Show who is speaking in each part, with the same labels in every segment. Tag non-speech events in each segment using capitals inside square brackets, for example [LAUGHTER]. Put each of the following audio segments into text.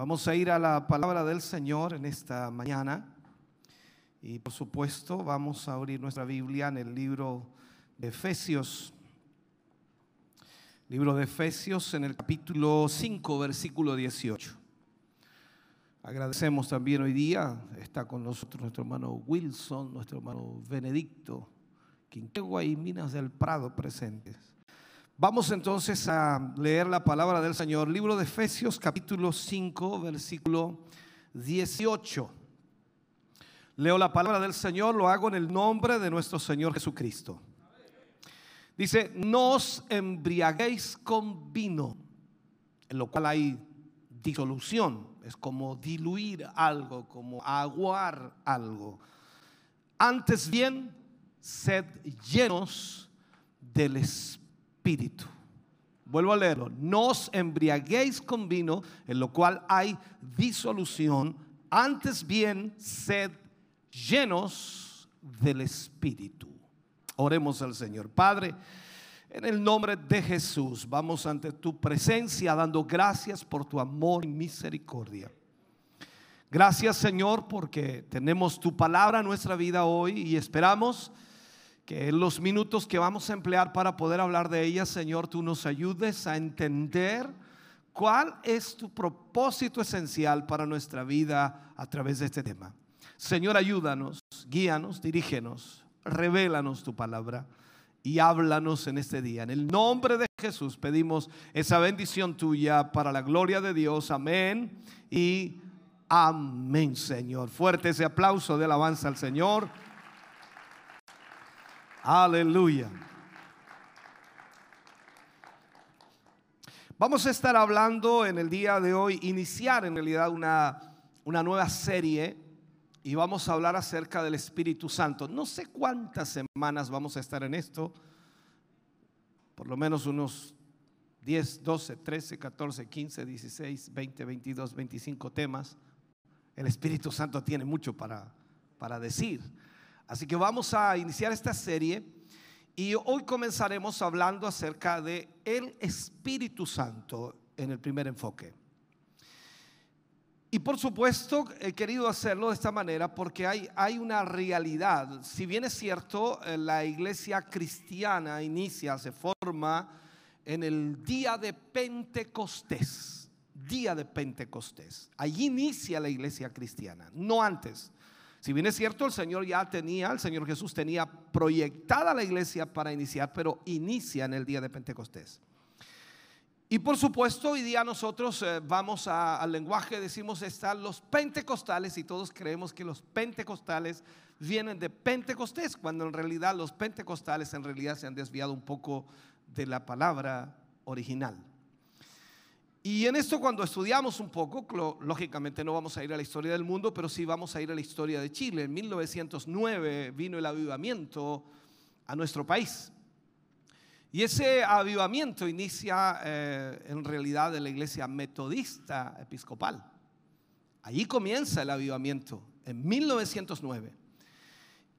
Speaker 1: Vamos a ir a la palabra del Señor en esta mañana. Y por supuesto vamos a abrir nuestra Biblia en el libro de Efesios. Libro de Efesios en el capítulo 5, versículo 18. Agradecemos también hoy día, está con nosotros nuestro hermano Wilson, nuestro hermano Benedicto, Quintegua y Minas del Prado presentes. Vamos entonces a leer la palabra del Señor, libro de Efesios capítulo 5, versículo 18. Leo la palabra del Señor, lo hago en el nombre de nuestro Señor Jesucristo. Dice, no os embriaguéis con vino, en lo cual hay disolución, es como diluir algo, como aguar algo. Antes bien, sed llenos del Espíritu. Vuelvo a leerlo. No os embriaguéis con vino, en lo cual hay disolución. Antes bien, sed llenos del Espíritu. Oremos al Señor. Padre, en el nombre de Jesús, vamos ante tu presencia dando gracias por tu amor y misericordia. Gracias Señor porque tenemos tu palabra en nuestra vida hoy y esperamos que en los minutos que vamos a emplear para poder hablar de ella, Señor, tú nos ayudes a entender cuál es tu propósito esencial para nuestra vida a través de este tema. Señor, ayúdanos, guíanos, dirígenos, revélanos tu palabra y háblanos en este día. En el nombre de Jesús pedimos esa bendición tuya para la gloria de Dios. Amén y amén, Señor. Fuerte ese aplauso de alabanza al Señor. Aleluya. Vamos a estar hablando en el día de hoy, iniciar en realidad una, una nueva serie y vamos a hablar acerca del Espíritu Santo. No sé cuántas semanas vamos a estar en esto, por lo menos unos 10, 12, 13, 14, 15, 16, 20, 22, 25 temas. El Espíritu Santo tiene mucho para, para decir. Así que vamos a iniciar esta serie y hoy comenzaremos hablando acerca de el Espíritu Santo en el primer enfoque. Y por supuesto he querido hacerlo de esta manera porque hay, hay una realidad. Si bien es cierto, eh, la iglesia cristiana inicia, se forma en el día de Pentecostés. Día de Pentecostés. Allí inicia la iglesia cristiana, no antes. Si bien es cierto, el Señor ya tenía, el Señor Jesús tenía proyectada la iglesia para iniciar, pero inicia en el día de Pentecostés. Y por supuesto, hoy día nosotros eh, vamos al lenguaje, decimos, están los pentecostales y todos creemos que los pentecostales vienen de Pentecostés, cuando en realidad los pentecostales en realidad se han desviado un poco de la palabra original. Y en esto cuando estudiamos un poco, lógicamente no vamos a ir a la historia del mundo, pero sí vamos a ir a la historia de Chile. En 1909 vino el avivamiento a nuestro país. Y ese avivamiento inicia eh, en realidad en la iglesia metodista episcopal. Allí comienza el avivamiento, en 1909.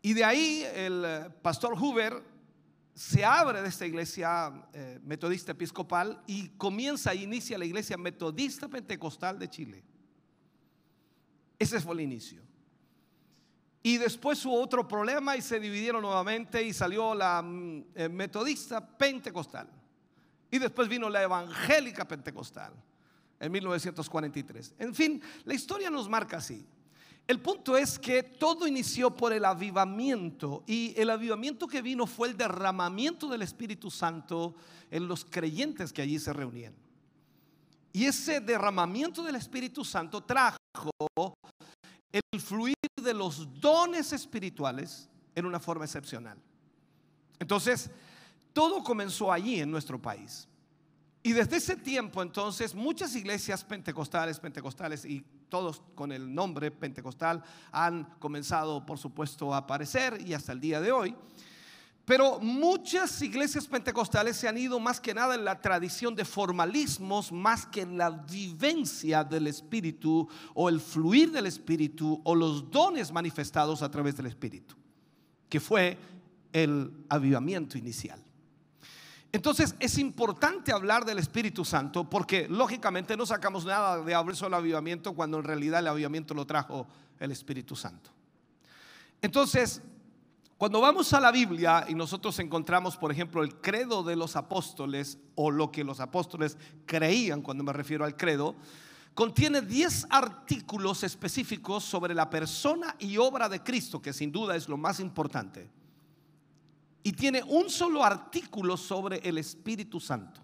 Speaker 1: Y de ahí el eh, pastor Huber se abre de esta iglesia eh, metodista episcopal y comienza e inicia la iglesia metodista pentecostal de Chile. Ese fue el inicio. Y después hubo otro problema y se dividieron nuevamente y salió la mm, eh, metodista pentecostal. Y después vino la evangélica pentecostal en 1943. En fin, la historia nos marca así. El punto es que todo inició por el avivamiento y el avivamiento que vino fue el derramamiento del Espíritu Santo en los creyentes que allí se reunían. Y ese derramamiento del Espíritu Santo trajo el fluir de los dones espirituales en una forma excepcional. Entonces, todo comenzó allí en nuestro país. Y desde ese tiempo, entonces, muchas iglesias pentecostales, pentecostales y todos con el nombre pentecostal han comenzado, por supuesto, a aparecer y hasta el día de hoy. Pero muchas iglesias pentecostales se han ido más que nada en la tradición de formalismos, más que en la vivencia del Espíritu o el fluir del Espíritu o los dones manifestados a través del Espíritu, que fue el avivamiento inicial. Entonces es importante hablar del Espíritu Santo porque lógicamente no sacamos nada de hablar el avivamiento cuando en realidad el avivamiento lo trajo el Espíritu Santo. Entonces, cuando vamos a la Biblia y nosotros encontramos, por ejemplo, el credo de los apóstoles o lo que los apóstoles creían cuando me refiero al credo, contiene 10 artículos específicos sobre la persona y obra de Cristo, que sin duda es lo más importante y tiene un solo artículo sobre el Espíritu Santo.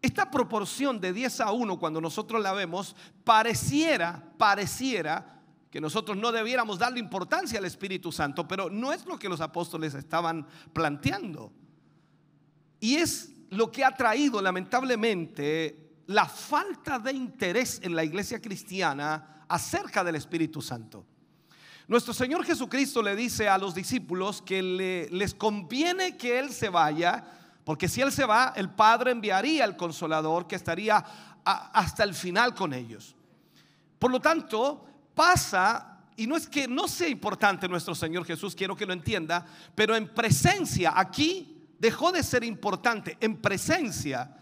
Speaker 1: Esta proporción de 10 a 1, cuando nosotros la vemos, pareciera, pareciera que nosotros no debiéramos darle importancia al Espíritu Santo, pero no es lo que los apóstoles estaban planteando. Y es lo que ha traído lamentablemente la falta de interés en la iglesia cristiana acerca del Espíritu Santo. Nuestro Señor Jesucristo le dice a los discípulos que les conviene que Él se vaya, porque si Él se va, el Padre enviaría al consolador que estaría hasta el final con ellos. Por lo tanto, pasa, y no es que no sea importante nuestro Señor Jesús, quiero que lo entienda, pero en presencia, aquí dejó de ser importante, en presencia,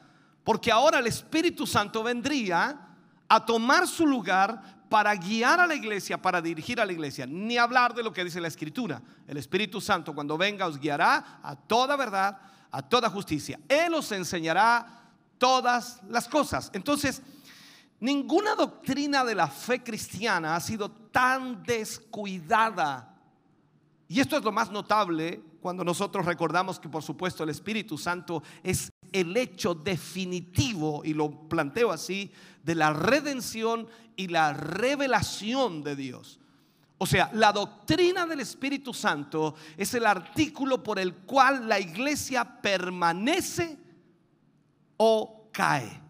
Speaker 1: porque ahora el Espíritu Santo vendría a tomar su lugar para guiar a la iglesia, para dirigir a la iglesia, ni hablar de lo que dice la escritura. El Espíritu Santo cuando venga os guiará a toda verdad, a toda justicia. Él os enseñará todas las cosas. Entonces, ninguna doctrina de la fe cristiana ha sido tan descuidada. Y esto es lo más notable cuando nosotros recordamos que por supuesto el Espíritu Santo es el hecho definitivo, y lo planteo así, de la redención y la revelación de Dios. O sea, la doctrina del Espíritu Santo es el artículo por el cual la iglesia permanece o cae.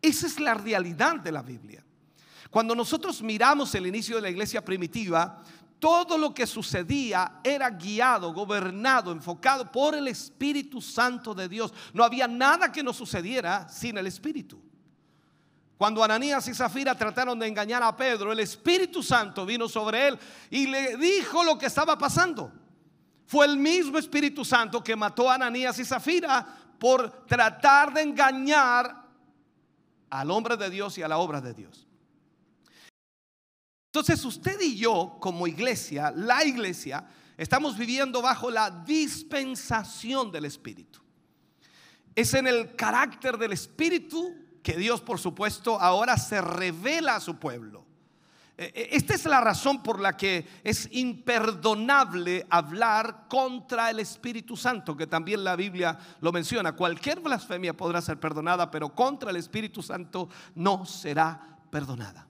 Speaker 1: Esa es la realidad de la Biblia. Cuando nosotros miramos el inicio de la iglesia primitiva, todo lo que sucedía era guiado, gobernado, enfocado por el Espíritu Santo de Dios. No había nada que no sucediera sin el Espíritu. Cuando Ananías y Zafira trataron de engañar a Pedro, el Espíritu Santo vino sobre él y le dijo lo que estaba pasando. Fue el mismo Espíritu Santo que mató a Ananías y Zafira por tratar de engañar al hombre de Dios y a la obra de Dios. Entonces usted y yo como iglesia, la iglesia, estamos viviendo bajo la dispensación del Espíritu. Es en el carácter del Espíritu que Dios, por supuesto, ahora se revela a su pueblo. E, e, esta es la razón por la que es imperdonable hablar contra el Espíritu Santo, que también la Biblia lo menciona. Cualquier blasfemia podrá ser perdonada, pero contra el Espíritu Santo no será perdonada.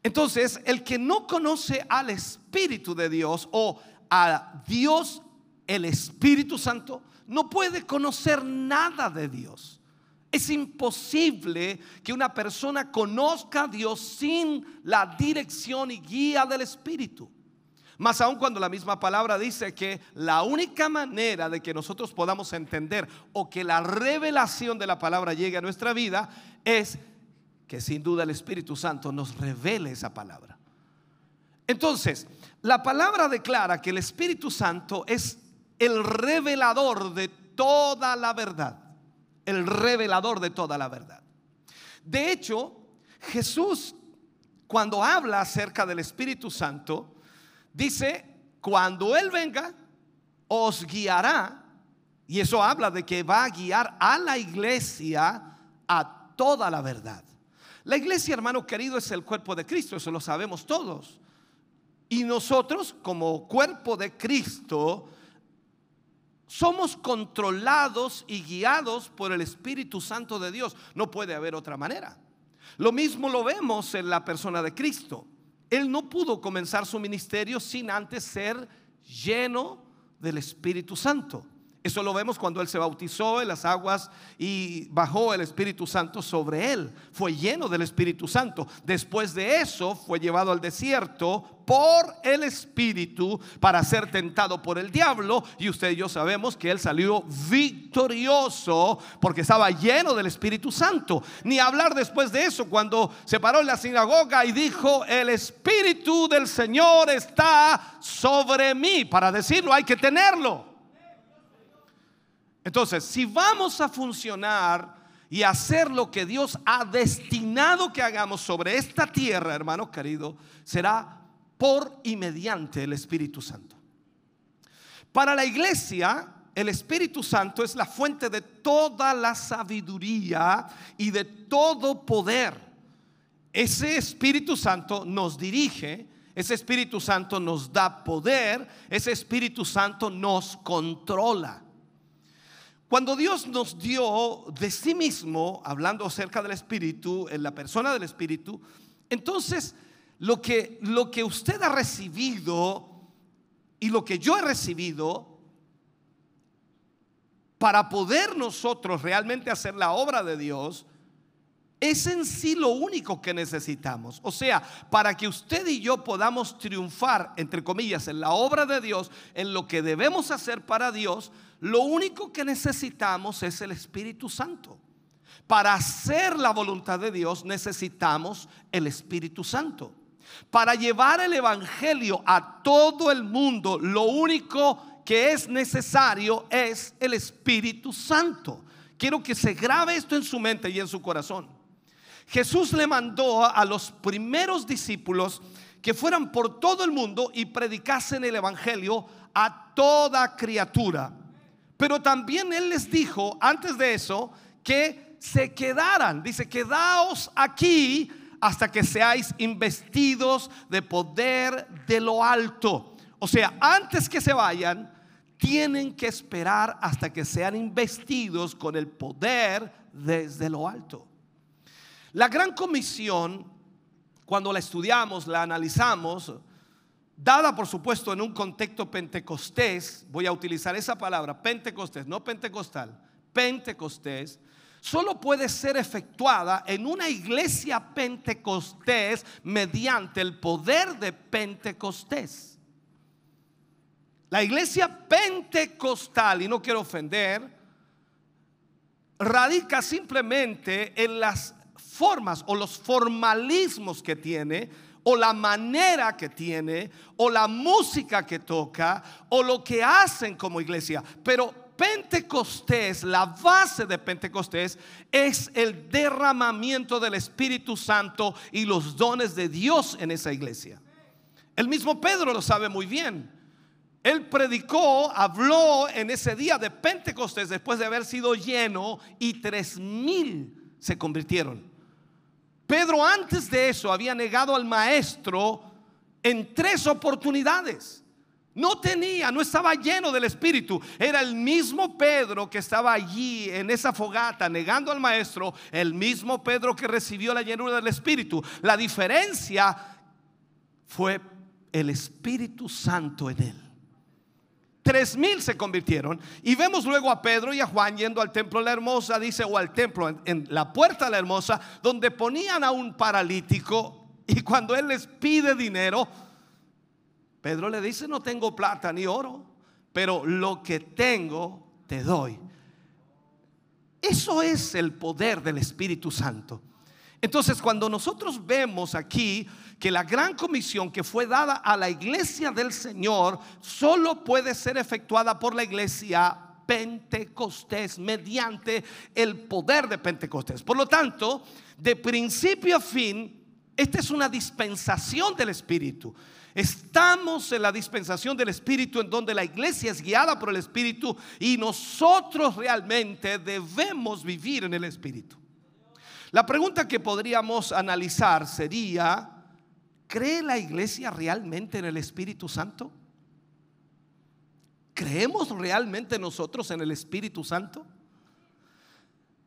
Speaker 1: Entonces, el que no conoce al Espíritu de Dios o a Dios, el Espíritu Santo, no puede conocer nada de Dios. Es imposible que una persona conozca a Dios sin la dirección y guía del Espíritu. Más aún cuando la misma palabra dice que la única manera de que nosotros podamos entender o que la revelación de la palabra llegue a nuestra vida es que sin duda el Espíritu Santo nos revele esa palabra. Entonces, la palabra declara que el Espíritu Santo es el revelador de toda la verdad el revelador de toda la verdad. De hecho, Jesús, cuando habla acerca del Espíritu Santo, dice, cuando Él venga, os guiará, y eso habla de que va a guiar a la iglesia a toda la verdad. La iglesia, hermano querido, es el cuerpo de Cristo, eso lo sabemos todos. Y nosotros, como cuerpo de Cristo, somos controlados y guiados por el Espíritu Santo de Dios. No puede haber otra manera. Lo mismo lo vemos en la persona de Cristo. Él no pudo comenzar su ministerio sin antes ser lleno del Espíritu Santo. Eso lo vemos cuando Él se bautizó en las aguas y bajó el Espíritu Santo sobre Él. Fue lleno del Espíritu Santo. Después de eso fue llevado al desierto por el Espíritu para ser tentado por el diablo. Y usted y yo sabemos que Él salió victorioso porque estaba lleno del Espíritu Santo. Ni hablar después de eso cuando se paró en la sinagoga y dijo, el Espíritu del Señor está sobre mí. Para decirlo hay que tenerlo. Entonces, si vamos a funcionar y hacer lo que Dios ha destinado que hagamos sobre esta tierra, hermano querido, será por y mediante el Espíritu Santo. Para la iglesia, el Espíritu Santo es la fuente de toda la sabiduría y de todo poder. Ese Espíritu Santo nos dirige, ese Espíritu Santo nos da poder, ese Espíritu Santo nos controla. Cuando Dios nos dio de sí mismo, hablando acerca del Espíritu, en la persona del Espíritu, entonces lo que, lo que usted ha recibido y lo que yo he recibido, para poder nosotros realmente hacer la obra de Dios, es en sí lo único que necesitamos. O sea, para que usted y yo podamos triunfar, entre comillas, en la obra de Dios, en lo que debemos hacer para Dios, lo único que necesitamos es el Espíritu Santo. Para hacer la voluntad de Dios necesitamos el Espíritu Santo. Para llevar el Evangelio a todo el mundo, lo único que es necesario es el Espíritu Santo. Quiero que se grabe esto en su mente y en su corazón. Jesús le mandó a los primeros discípulos que fueran por todo el mundo y predicasen el Evangelio a toda criatura. Pero también Él les dijo antes de eso que se quedaran. Dice, quedaos aquí hasta que seáis investidos de poder de lo alto. O sea, antes que se vayan, tienen que esperar hasta que sean investidos con el poder desde lo alto. La gran comisión, cuando la estudiamos, la analizamos, dada por supuesto en un contexto pentecostés, voy a utilizar esa palabra, pentecostés, no pentecostal, pentecostés, solo puede ser efectuada en una iglesia pentecostés mediante el poder de pentecostés. La iglesia pentecostal, y no quiero ofender, radica simplemente en las formas o los formalismos que tiene o la manera que tiene, o la música que toca, o lo que hacen como iglesia. Pero Pentecostés, la base de Pentecostés es el derramamiento del Espíritu Santo y los dones de Dios en esa iglesia. El mismo Pedro lo sabe muy bien. Él predicó, habló en ese día de Pentecostés después de haber sido lleno y tres mil se convirtieron. Pedro antes de eso había negado al maestro en tres oportunidades. No tenía, no estaba lleno del Espíritu. Era el mismo Pedro que estaba allí en esa fogata negando al maestro, el mismo Pedro que recibió la llenura del Espíritu. La diferencia fue el Espíritu Santo en él. Tres mil se convirtieron. Y vemos luego a Pedro y a Juan yendo al templo de la hermosa, dice, o al templo en, la puerta de la hermosa, donde ponían a un paralítico. Y cuando él les pide dinero, Pedro le dice, no tengo plata ni oro, pero lo que tengo te doy. Eso es el poder del Espíritu Santo. Entonces, cuando nosotros vemos aquí que la gran comisión que fue dada a la iglesia del Señor solo puede ser efectuada por la iglesia Pentecostés mediante el poder de Pentecostés. Por lo tanto, de principio a fin, esta es una dispensación del Espíritu. Estamos en la dispensación del Espíritu en donde la iglesia es guiada por el Espíritu y nosotros realmente debemos vivir en el Espíritu. La pregunta que podríamos analizar sería, ¿Cree la iglesia realmente en el Espíritu Santo? ¿Creemos realmente nosotros en el Espíritu Santo?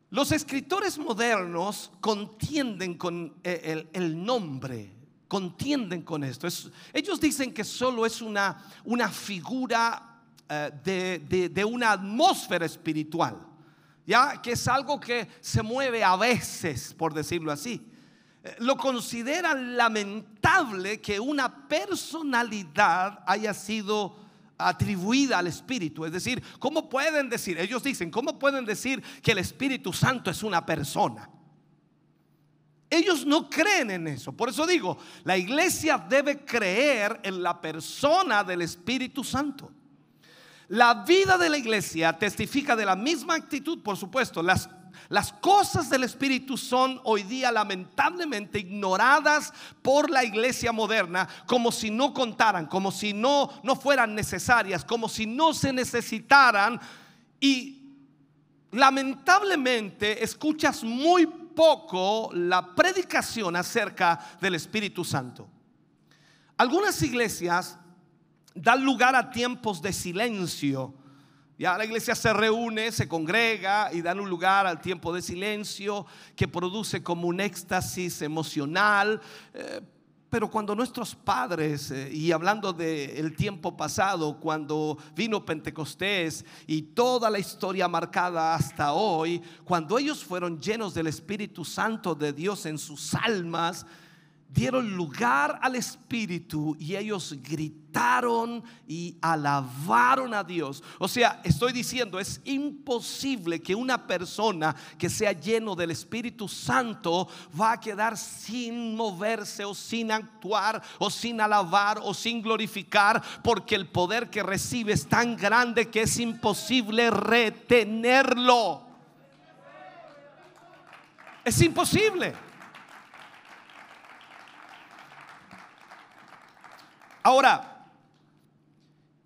Speaker 1: Los escritores modernos contienden con eh, el, nombre, contienden con esto. ellos dicen que solo es una, una figura eh, de, de una atmósfera espiritual, ya que es algo que se mueve a veces, por decirlo así. Eh, lo consideran lamentable que una personalidad haya sido atribuida al Espíritu. Es decir, ¿cómo pueden decir? Ellos dicen, ¿cómo pueden decir que el Espíritu Santo es una persona? Ellos no creen en eso. Por eso digo, la iglesia debe creer en la persona del Espíritu Santo. La vida de la iglesia testifica de la misma actitud, por supuesto. Las, las cosas del Espíritu son hoy día lamentablemente ignoradas por la iglesia moderna como si no contaran, como si no, no fueran necesarias, como si no se necesitaran. Y lamentablemente escuchas muy poco la predicación acerca del Espíritu Santo. Algunas iglesias dan lugar a tiempos de silencio. Ya la iglesia se reúne, se congrega y dan un lugar al tiempo de silencio que produce como un éxtasis emocional. Eh, pero cuando nuestros padres, eh, y hablando del tiempo pasado, cuando vino Pentecostés y toda la historia marcada hasta hoy, cuando ellos fueron llenos del Espíritu Santo de Dios en sus almas, dieron lugar al Espíritu y ellos gritaron y alabaron a Dios. O sea, estoy diciendo, es imposible que una persona que sea lleno del Espíritu Santo va a quedar sin moverse o sin actuar o sin alabar o sin glorificar porque el poder que recibe es tan grande que es imposible retenerlo. Es imposible. Ahora,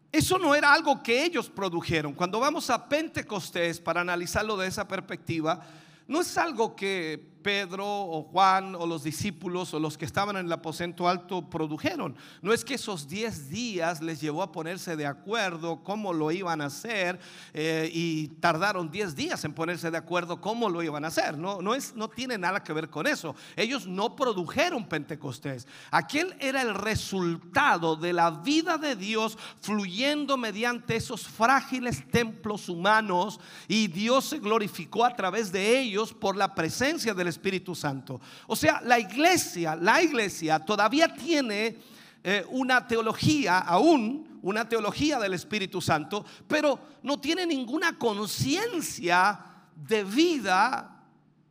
Speaker 1: eso no era algo que ellos produjeron. Cuando vamos a Pentecostés, para analizarlo de esa perspectiva, no es algo que Pedro o Juan o los discípulos o los que estaban en el aposento alto produjeron. No es que esos 10 días les llevó a ponerse de acuerdo cómo lo iban a hacer eh, y tardaron 10 días en ponerse de acuerdo cómo lo iban a hacer. No, no, es, no tiene nada que ver con eso. Ellos no produjeron Pentecostés. Aquel era el resultado de la vida de Dios fluyendo mediante esos frágiles templos humanos y Dios se glorificó a través de ellos por la presencia del Espíritu Santo. O sea, la iglesia, la iglesia todavía tiene eh, una teología, aún una teología del Espíritu Santo, pero no tiene ninguna conciencia de vida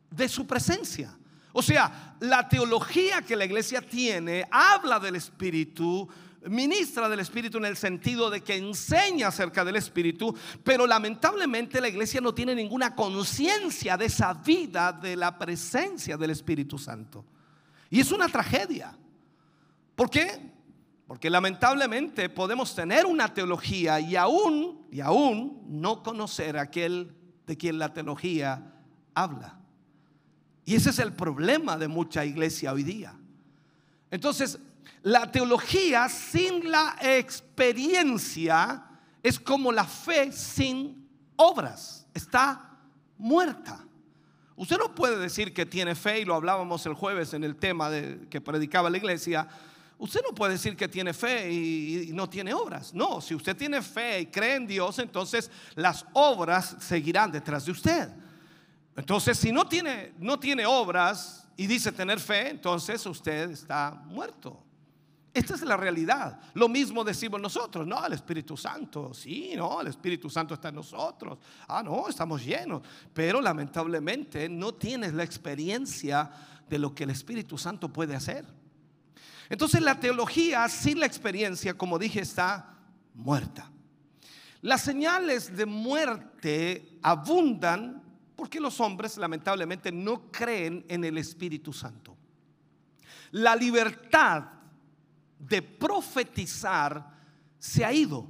Speaker 1: de su presencia. O sea, la teología que la iglesia tiene habla del Espíritu, ministra del Espíritu en el sentido de que enseña acerca del Espíritu, pero lamentablemente la iglesia no tiene ninguna conciencia de esa vida, de la presencia del Espíritu Santo. Y es una tragedia. ¿Por qué? Porque lamentablemente podemos tener una teología y aún, y aún no conocer a aquel de quien la teología habla. Y ese es el problema de mucha iglesia hoy día. Entonces, la teología sin la experiencia es como la fe sin obras. Está muerta. Usted no puede decir que tiene fe, y lo hablábamos el jueves en el tema que predicaba la iglesia. Usted no puede decir que tiene fe y, y, no tiene obras. No, si usted tiene fe y cree en Dios, entonces las obras seguirán detrás de usted. Entonces, si no tiene, no tiene obras y dice tener fe, entonces usted está muerto. Esta es la realidad. Lo mismo decimos nosotros, no, el Espíritu Santo, sí, no, el Espíritu Santo está en nosotros. Ah, no, estamos llenos. Pero lamentablemente no tienes la experiencia de lo que el Espíritu Santo puede hacer. Entonces la teología sin la experiencia, como dije, está muerta. Las señales de muerte abundan porque los hombres lamentablemente no creen en el Espíritu Santo. La libertad de profetizar se ha ido.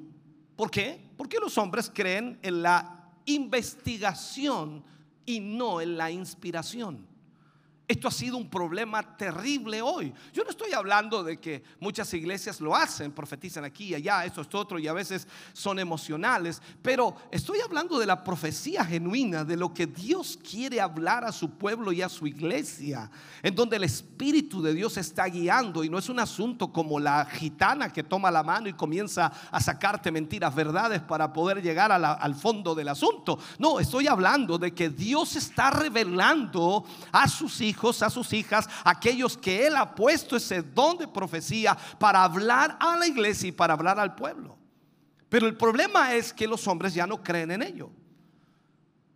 Speaker 1: ¿Por qué? Porque los hombres creen en la investigación y no en la inspiración. Esto ha sido un problema terrible hoy. Yo no estoy hablando de que muchas iglesias lo hacen, profetizan aquí allá, esto, esto, otro, y a veces son emocionales, pero estoy hablando de la profecía genuina, de lo que Dios quiere hablar a su pueblo y a su iglesia, en donde el Espíritu de Dios está guiando y no es un asunto como la gitana que toma la mano y comienza a sacarte mentiras, verdades para poder llegar al fondo del asunto. No, estoy hablando de que Dios está revelando a sus hijos a sus hijas, aquellos que Él ha puesto ese don de profecía para hablar a la iglesia y para hablar al pueblo. Pero el problema es que los hombres ya no creen en ello.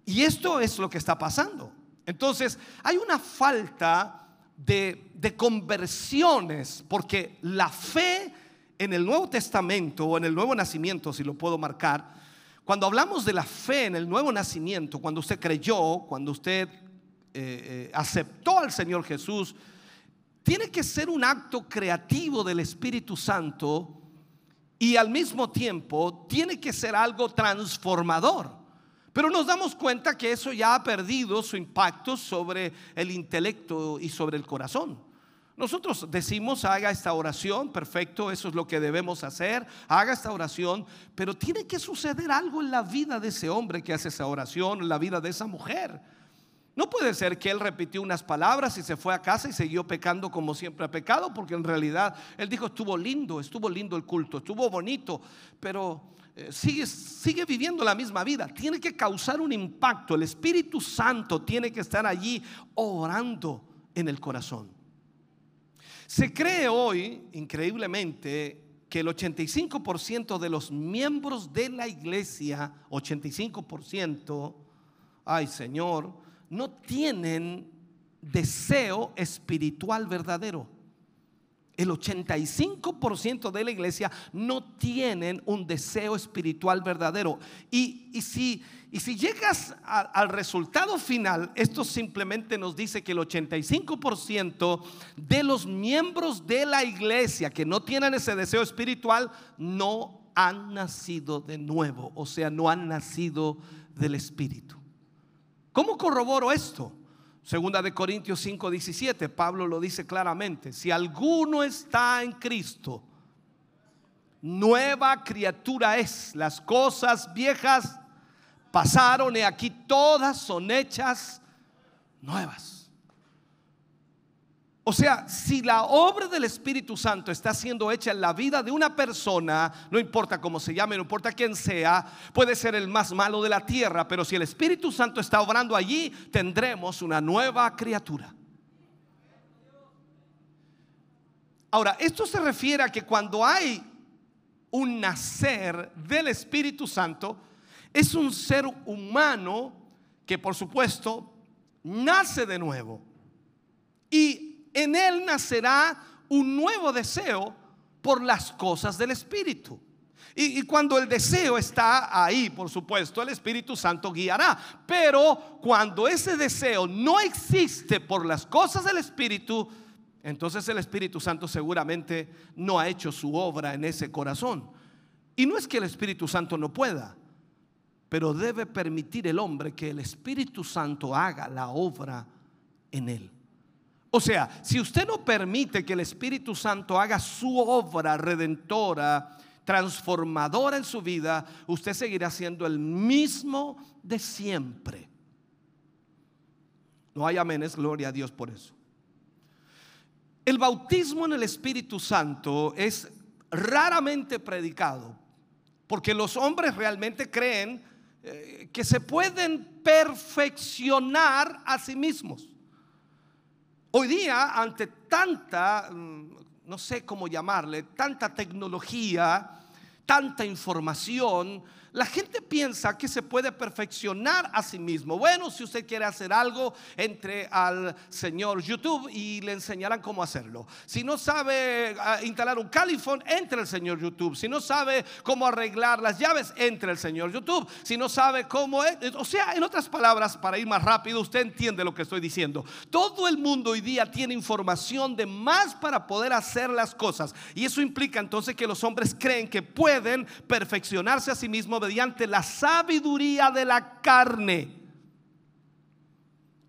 Speaker 1: Y esto es lo que está pasando. Entonces, hay una falta de, de conversiones, porque la fe en el Nuevo Testamento o en el Nuevo Nacimiento, si lo puedo marcar, cuando hablamos de la fe en el nuevo nacimiento, cuando usted creyó, cuando usted eh, eh, aceptó al Señor Jesús, tiene que ser un acto creativo del Espíritu Santo y al mismo tiempo tiene que ser algo transformador. Pero nos damos cuenta que eso ya ha perdido su impacto sobre el intelecto y sobre el corazón. Nosotros decimos, haga esta oración, perfecto, eso es lo que debemos hacer, haga esta oración, pero tiene que suceder algo en la vida de ese hombre que hace esa oración, en la vida de esa mujer. No puede ser que él repitió unas palabras y se fue a casa y siguió pecando como siempre ha pecado, porque en realidad él dijo, estuvo lindo, estuvo lindo el culto, estuvo bonito, pero eh, sigue, sigue viviendo la misma vida. Tiene que causar un impacto. El Espíritu Santo tiene que estar allí orando en el corazón. Se cree hoy, increíblemente, que el 85% de los miembros de la iglesia, 85%, ay Señor, no tienen deseo espiritual verdadero. El 85% de la iglesia no tienen un deseo espiritual verdadero. Y, si, llegas al resultado final, esto simplemente nos dice que el 85% de los miembros de la iglesia que no tienen ese deseo espiritual no han nacido de nuevo, o sea, no han nacido del Espíritu. ¿Cómo corroboro esto? Segunda de Corintios 5, 17, Pablo lo dice claramente, si alguno está en Cristo, nueva criatura es, las cosas viejas pasaron y aquí todas son hechas nuevas. O sea, si la obra del Espíritu Santo está siendo hecha en la vida de una persona, no importa cómo se llame, no importa quién sea, puede ser el más malo de la tierra, pero si el Espíritu Santo está obrando allí, tendremos una nueva criatura. Ahora, esto se refiere a que cuando hay un nacer del Espíritu Santo, es un ser humano que por supuesto nace de nuevo. Y en él nacerá un nuevo deseo por las cosas del Espíritu. Y, cuando el deseo está ahí, por supuesto, el Espíritu Santo guiará. Pero cuando ese deseo no existe por las cosas del Espíritu, entonces el Espíritu Santo seguramente no ha hecho su obra en ese corazón. Y no es que el Espíritu Santo no pueda, pero debe permitir el hombre que el Espíritu Santo haga la obra en él. O sea, si usted no permite que el Espíritu Santo haga su obra redentora, transformadora en su vida, usted seguirá siendo el mismo de siempre. No hay amenes, gloria a Dios por eso. El bautismo en el Espíritu Santo es raramente predicado, porque los hombres realmente creen eh, que se pueden perfeccionar a sí mismos. Hoy día, ante tanta, mm, no sé cómo llamarle, tanta tecnología, tanta información, la gente piensa que se puede perfeccionar a sí mismo. Bueno, si usted quiere hacer algo, entre al señor YouTube y le enseñarán cómo hacerlo. Si no sabe ah, instalar un califón, entre al señor YouTube. Si no sabe cómo arreglar las llaves, entre al señor YouTube. Si no sabe cómo, o sea, en otras palabras, para ir más rápido, usted entiende lo que estoy diciendo. Todo el mundo hoy día tiene información de más para poder hacer las cosas. Y eso implica entonces que los hombres creen que pueden perfeccionarse a sí mismos mediante la sabiduría de la carne.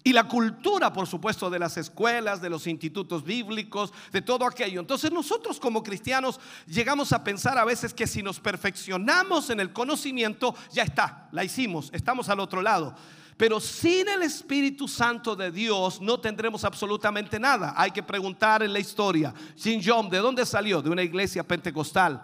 Speaker 1: Y la cultura, por supuesto, de las escuelas, de los institutos bíblicos, de todo aquello. Entonces nosotros como cristianos llegamos a pensar a veces que si nos perfeccionamos en el conocimiento, ya está, la hicimos, estamos al otro lado. Pero sin el Espíritu Santo de Dios no tendremos absolutamente nada. Hay que preguntar en la historia. Sin John, ¿de dónde salió? De una iglesia pentecostal.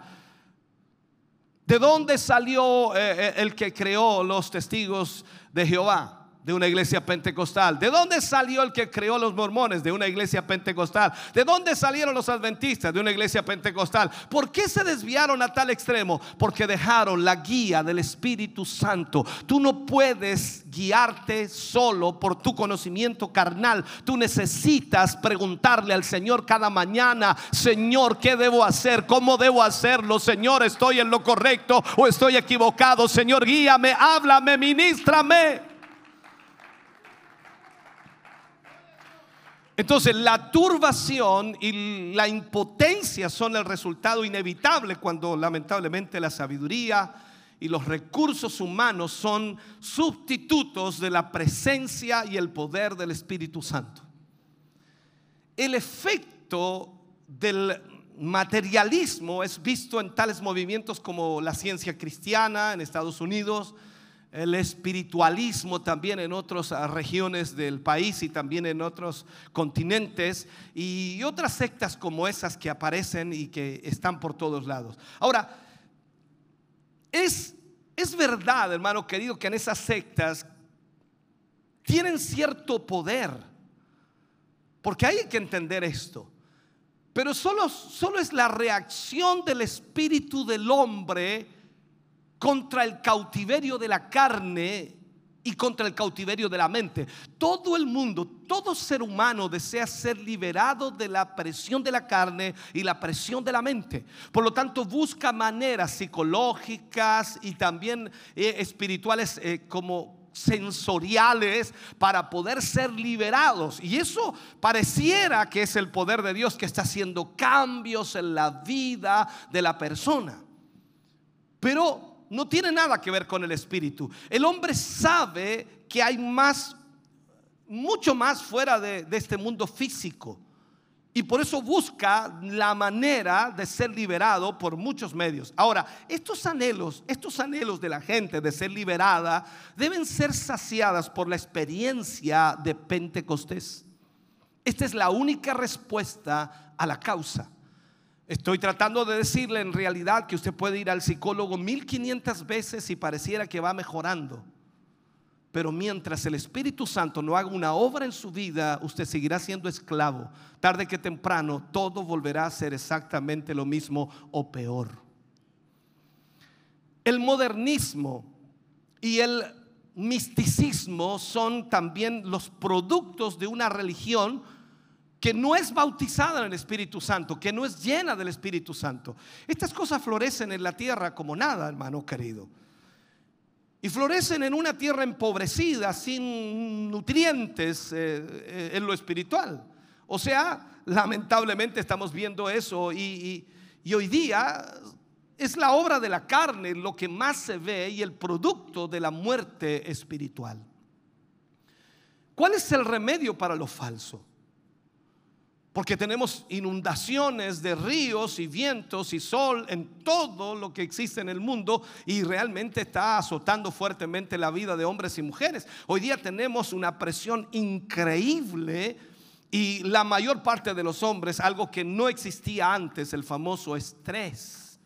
Speaker 1: ¿De dónde salió eh, eh, el que creó los testigos de Jehová? De una iglesia pentecostal? ¿De dónde salió el que creó los mormones? De una iglesia pentecostal. ¿De dónde salieron los adventistas? De una iglesia pentecostal. ¿Por qué se desviaron a tal extremo? Porque dejaron la guía del Espíritu Santo. Tú no puedes guiarte solo por tu conocimiento carnal. Tú necesitas preguntarle al Señor cada mañana, Señor, ¿qué debo hacer? ¿Cómo debo hacerlo? Señor, ¿estoy en lo correcto o estoy equivocado? Señor, guíame, háblame, ministrame. Entonces la turbación y la impotencia son el resultado inevitable cuando lamentablemente la sabiduría y los recursos humanos son sustitutos de la presencia y el poder del Espíritu Santo. El efecto del materialismo es visto en tales movimientos como la ciencia cristiana en Estados Unidos, el espiritualismo también en otras ah, regiones del país y también en otros continentes y otras sectas como esas que aparecen y que están por todos lados. Ahora, es, es verdad, hermano querido, que en esas sectas tienen cierto poder, porque hay que entender esto. Pero solo, solo es la reacción del espíritu del hombre contra el cautiverio de la carne y contra el cautiverio de la mente. Todo el mundo, todo ser humano desea ser liberado de la presión de la carne y la presión de la mente. Por lo tanto, busca maneras psicológicas y también eh, espirituales eh, como sensoriales para poder ser liberados. Y eso pareciera que es el poder de Dios que está haciendo cambios en la vida de la persona. Pero no tiene nada que ver con el espíritu. El hombre sabe que hay más, mucho más fuera de, este mundo físico. Y por eso busca la manera de ser liberado por muchos medios. Ahora, estos anhelos, estos anhelos de la gente de ser liberada deben ser saciadas por la experiencia de Pentecostés. Esta es la única respuesta a la causa. Estoy tratando de decirle en realidad que usted puede ir al psicólogo 1500 veces y pareciera que va mejorando. Pero mientras el Espíritu Santo no haga una obra en su vida, usted seguirá siendo esclavo. Tarde que temprano, todo volverá a ser exactamente lo mismo o peor. El modernismo y el misticismo son también los productos de una religión que no es bautizada en el Espíritu Santo, que no es llena del Espíritu Santo. Estas cosas florecen en la tierra como nada, hermano querido. Y florecen en una tierra empobrecida, sin nutrientes eh, eh, en lo espiritual. O sea, lamentablemente estamos viendo eso y, y hoy día es la obra de la carne lo que más se ve y el producto de la muerte espiritual. ¿Cuál es el remedio para lo falso? Porque tenemos inundaciones de ríos y vientos y sol en todo lo que existe en el mundo y realmente está azotando fuertemente la vida de hombres y mujeres. Hoy día tenemos una presión increíble y la mayor parte de los hombres, algo que no existía antes, el famoso estrés.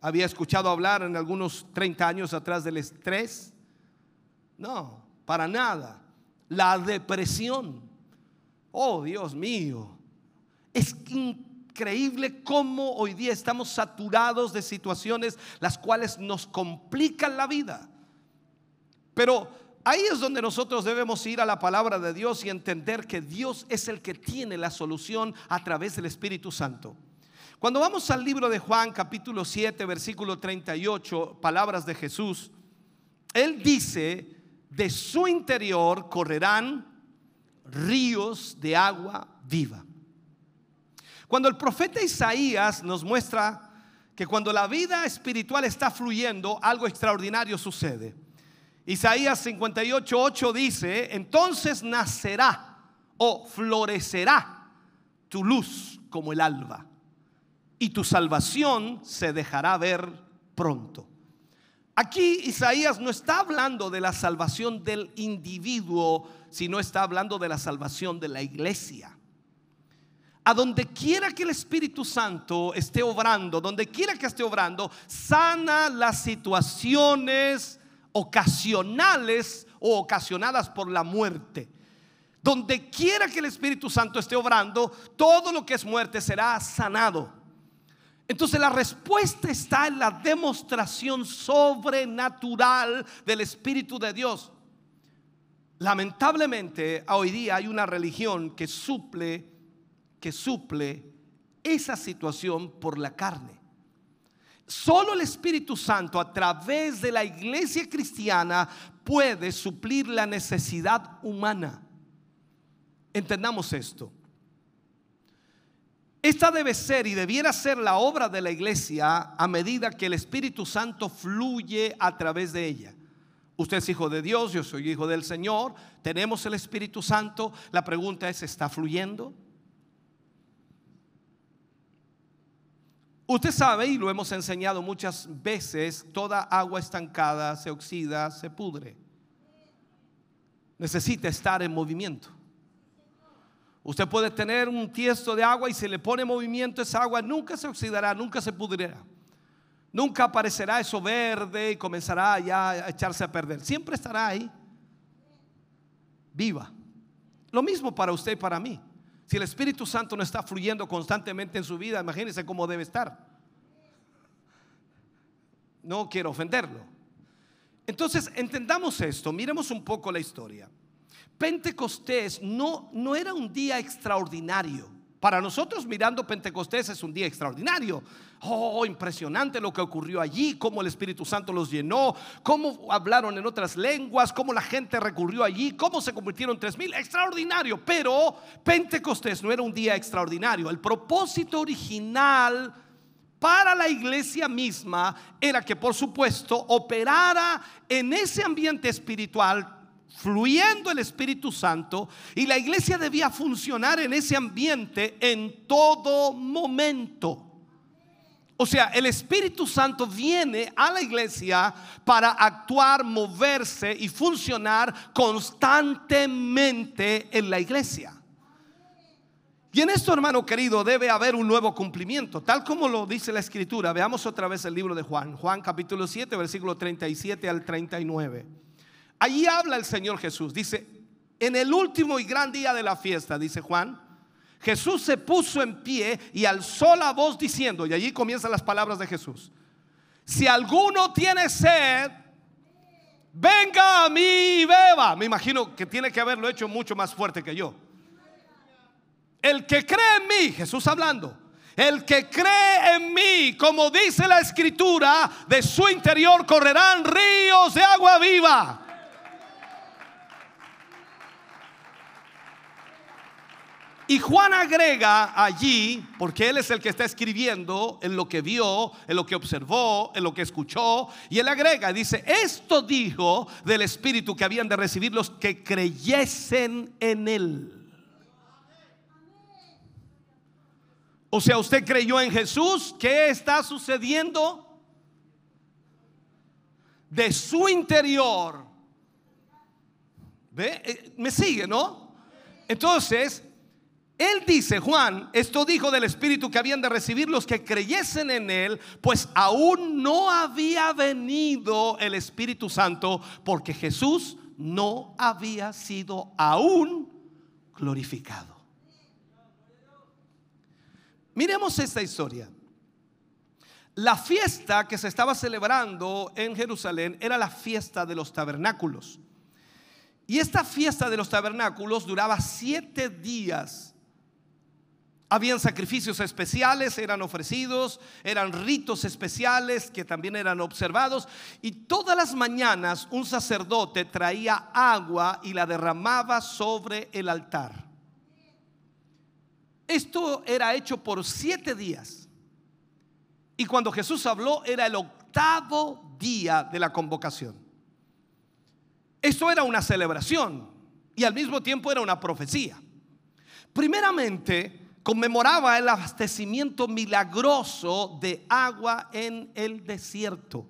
Speaker 1: Había escuchado hablar en algunos 30 años atrás del estrés. No, para nada. La depresión Oh, Dios mío. Es increíble cómo hoy día estamos saturados de situaciones las cuales nos complican la vida. Pero ahí es donde nosotros debemos ir a la palabra de Dios y entender que Dios es el que tiene la solución a través del Espíritu Santo. Cuando vamos al libro de Juan capítulo 7 versículo 38, palabras de Jesús, Él dice, de su interior correrán ríos de agua viva. Cuando el profeta Isaías nos muestra que cuando la vida espiritual está fluyendo, algo extraordinario sucede. Isaías 58, 8 dice, entonces nacerá o florecerá tu luz como el alba y tu salvación se dejará ver pronto. Aquí Isaías no está hablando de la salvación del individuo, sino está hablando de la salvación de la iglesia. A donde quiera que el Espíritu Santo esté obrando, donde quiera que esté obrando, sana las situaciones ocasionales o ocasionadas por la muerte. Donde quiera que el Espíritu Santo esté obrando, todo lo que es muerte será sanado. Entonces la respuesta está en la demostración sobrenatural del Espíritu de Dios. Lamentablemente, hoy día hay una religión que suple que suple esa situación por la carne. Solo el Espíritu Santo a través de la iglesia cristiana puede suplir la necesidad humana. Entendamos esto. Esta debe ser y debiera ser la obra de la iglesia a medida que el Espíritu Santo fluye a través de ella. Usted es hijo de Dios, yo soy hijo del Señor, tenemos el Espíritu Santo. La pregunta es, ¿está fluyendo? Usted sabe, y lo hemos enseñado muchas veces, toda agua estancada se oxida, se pudre. Necesita estar en movimiento. Usted puede tener un tiesto de agua y si le pone movimiento esa agua nunca se oxidará, nunca se pudrirá. Nunca aparecerá eso verde y comenzará ya a echarse a perder. Siempre estará ahí, viva. Lo mismo para usted y para mí. Si el Espíritu Santo no está fluyendo constantemente en su vida, imagínese cómo debe estar. No quiero ofenderlo. Entonces, entendamos esto, miremos un poco la historia. Pentecostés no, no era un día extraordinario. Para nosotros mirando Pentecostés es un día extraordinario. Oh, impresionante lo que ocurrió allí, cómo el Espíritu Santo los llenó, cómo hablaron en otras lenguas, cómo la gente recurrió allí, cómo se convirtieron tres mil. Extraordinario, pero Pentecostés no era un día extraordinario. El propósito original para la iglesia misma era que por supuesto operara en ese ambiente espiritual fluyendo el Espíritu Santo y la iglesia debía funcionar en ese ambiente en todo momento. O sea, el Espíritu Santo viene a la iglesia para actuar, moverse y funcionar constantemente en la iglesia. Y en esto, hermano querido, debe haber un nuevo cumplimiento, tal como lo dice la escritura. Veamos otra vez el libro de Juan, Juan capítulo 7, versículo 37 al 39. Allí habla el Señor Jesús. Dice, en el último y gran día de la fiesta, dice Juan, Jesús se puso en pie y alzó la voz diciendo, y allí comienzan las palabras de Jesús, si alguno tiene sed, venga a mí y beba. Me imagino que tiene que haberlo hecho mucho más fuerte que yo. El que cree en mí, Jesús hablando, el que cree en mí, como dice la escritura, de su interior correrán ríos de agua viva. Y Juan agrega allí, porque él es el que está escribiendo en lo que vio, en lo que observó, en lo que escuchó, y él agrega, dice, esto dijo del Espíritu que habían de recibir los que creyesen en él. O sea, usted creyó en Jesús, ¿qué está sucediendo? De su interior. ¿Ve? Eh, ¿Me sigue, no? Entonces, él dice, Juan, esto dijo del Espíritu que habían de recibir los que creyesen en Él, pues aún no había venido el Espíritu Santo porque Jesús no había sido aún glorificado. Miremos esta historia. La fiesta que se estaba celebrando en Jerusalén era la fiesta de los tabernáculos. Y esta fiesta de los tabernáculos duraba siete días habían sacrificios especiales, eran ofrecidos, eran ritos especiales que también eran observados. Y todas las mañanas un sacerdote traía agua y la derramaba sobre el altar. Esto era hecho por siete días. Y cuando Jesús habló era el octavo día de la convocación. Esto era una celebración y al mismo tiempo era una profecía. Primeramente, conmemoraba el abastecimiento milagroso de agua en el desierto.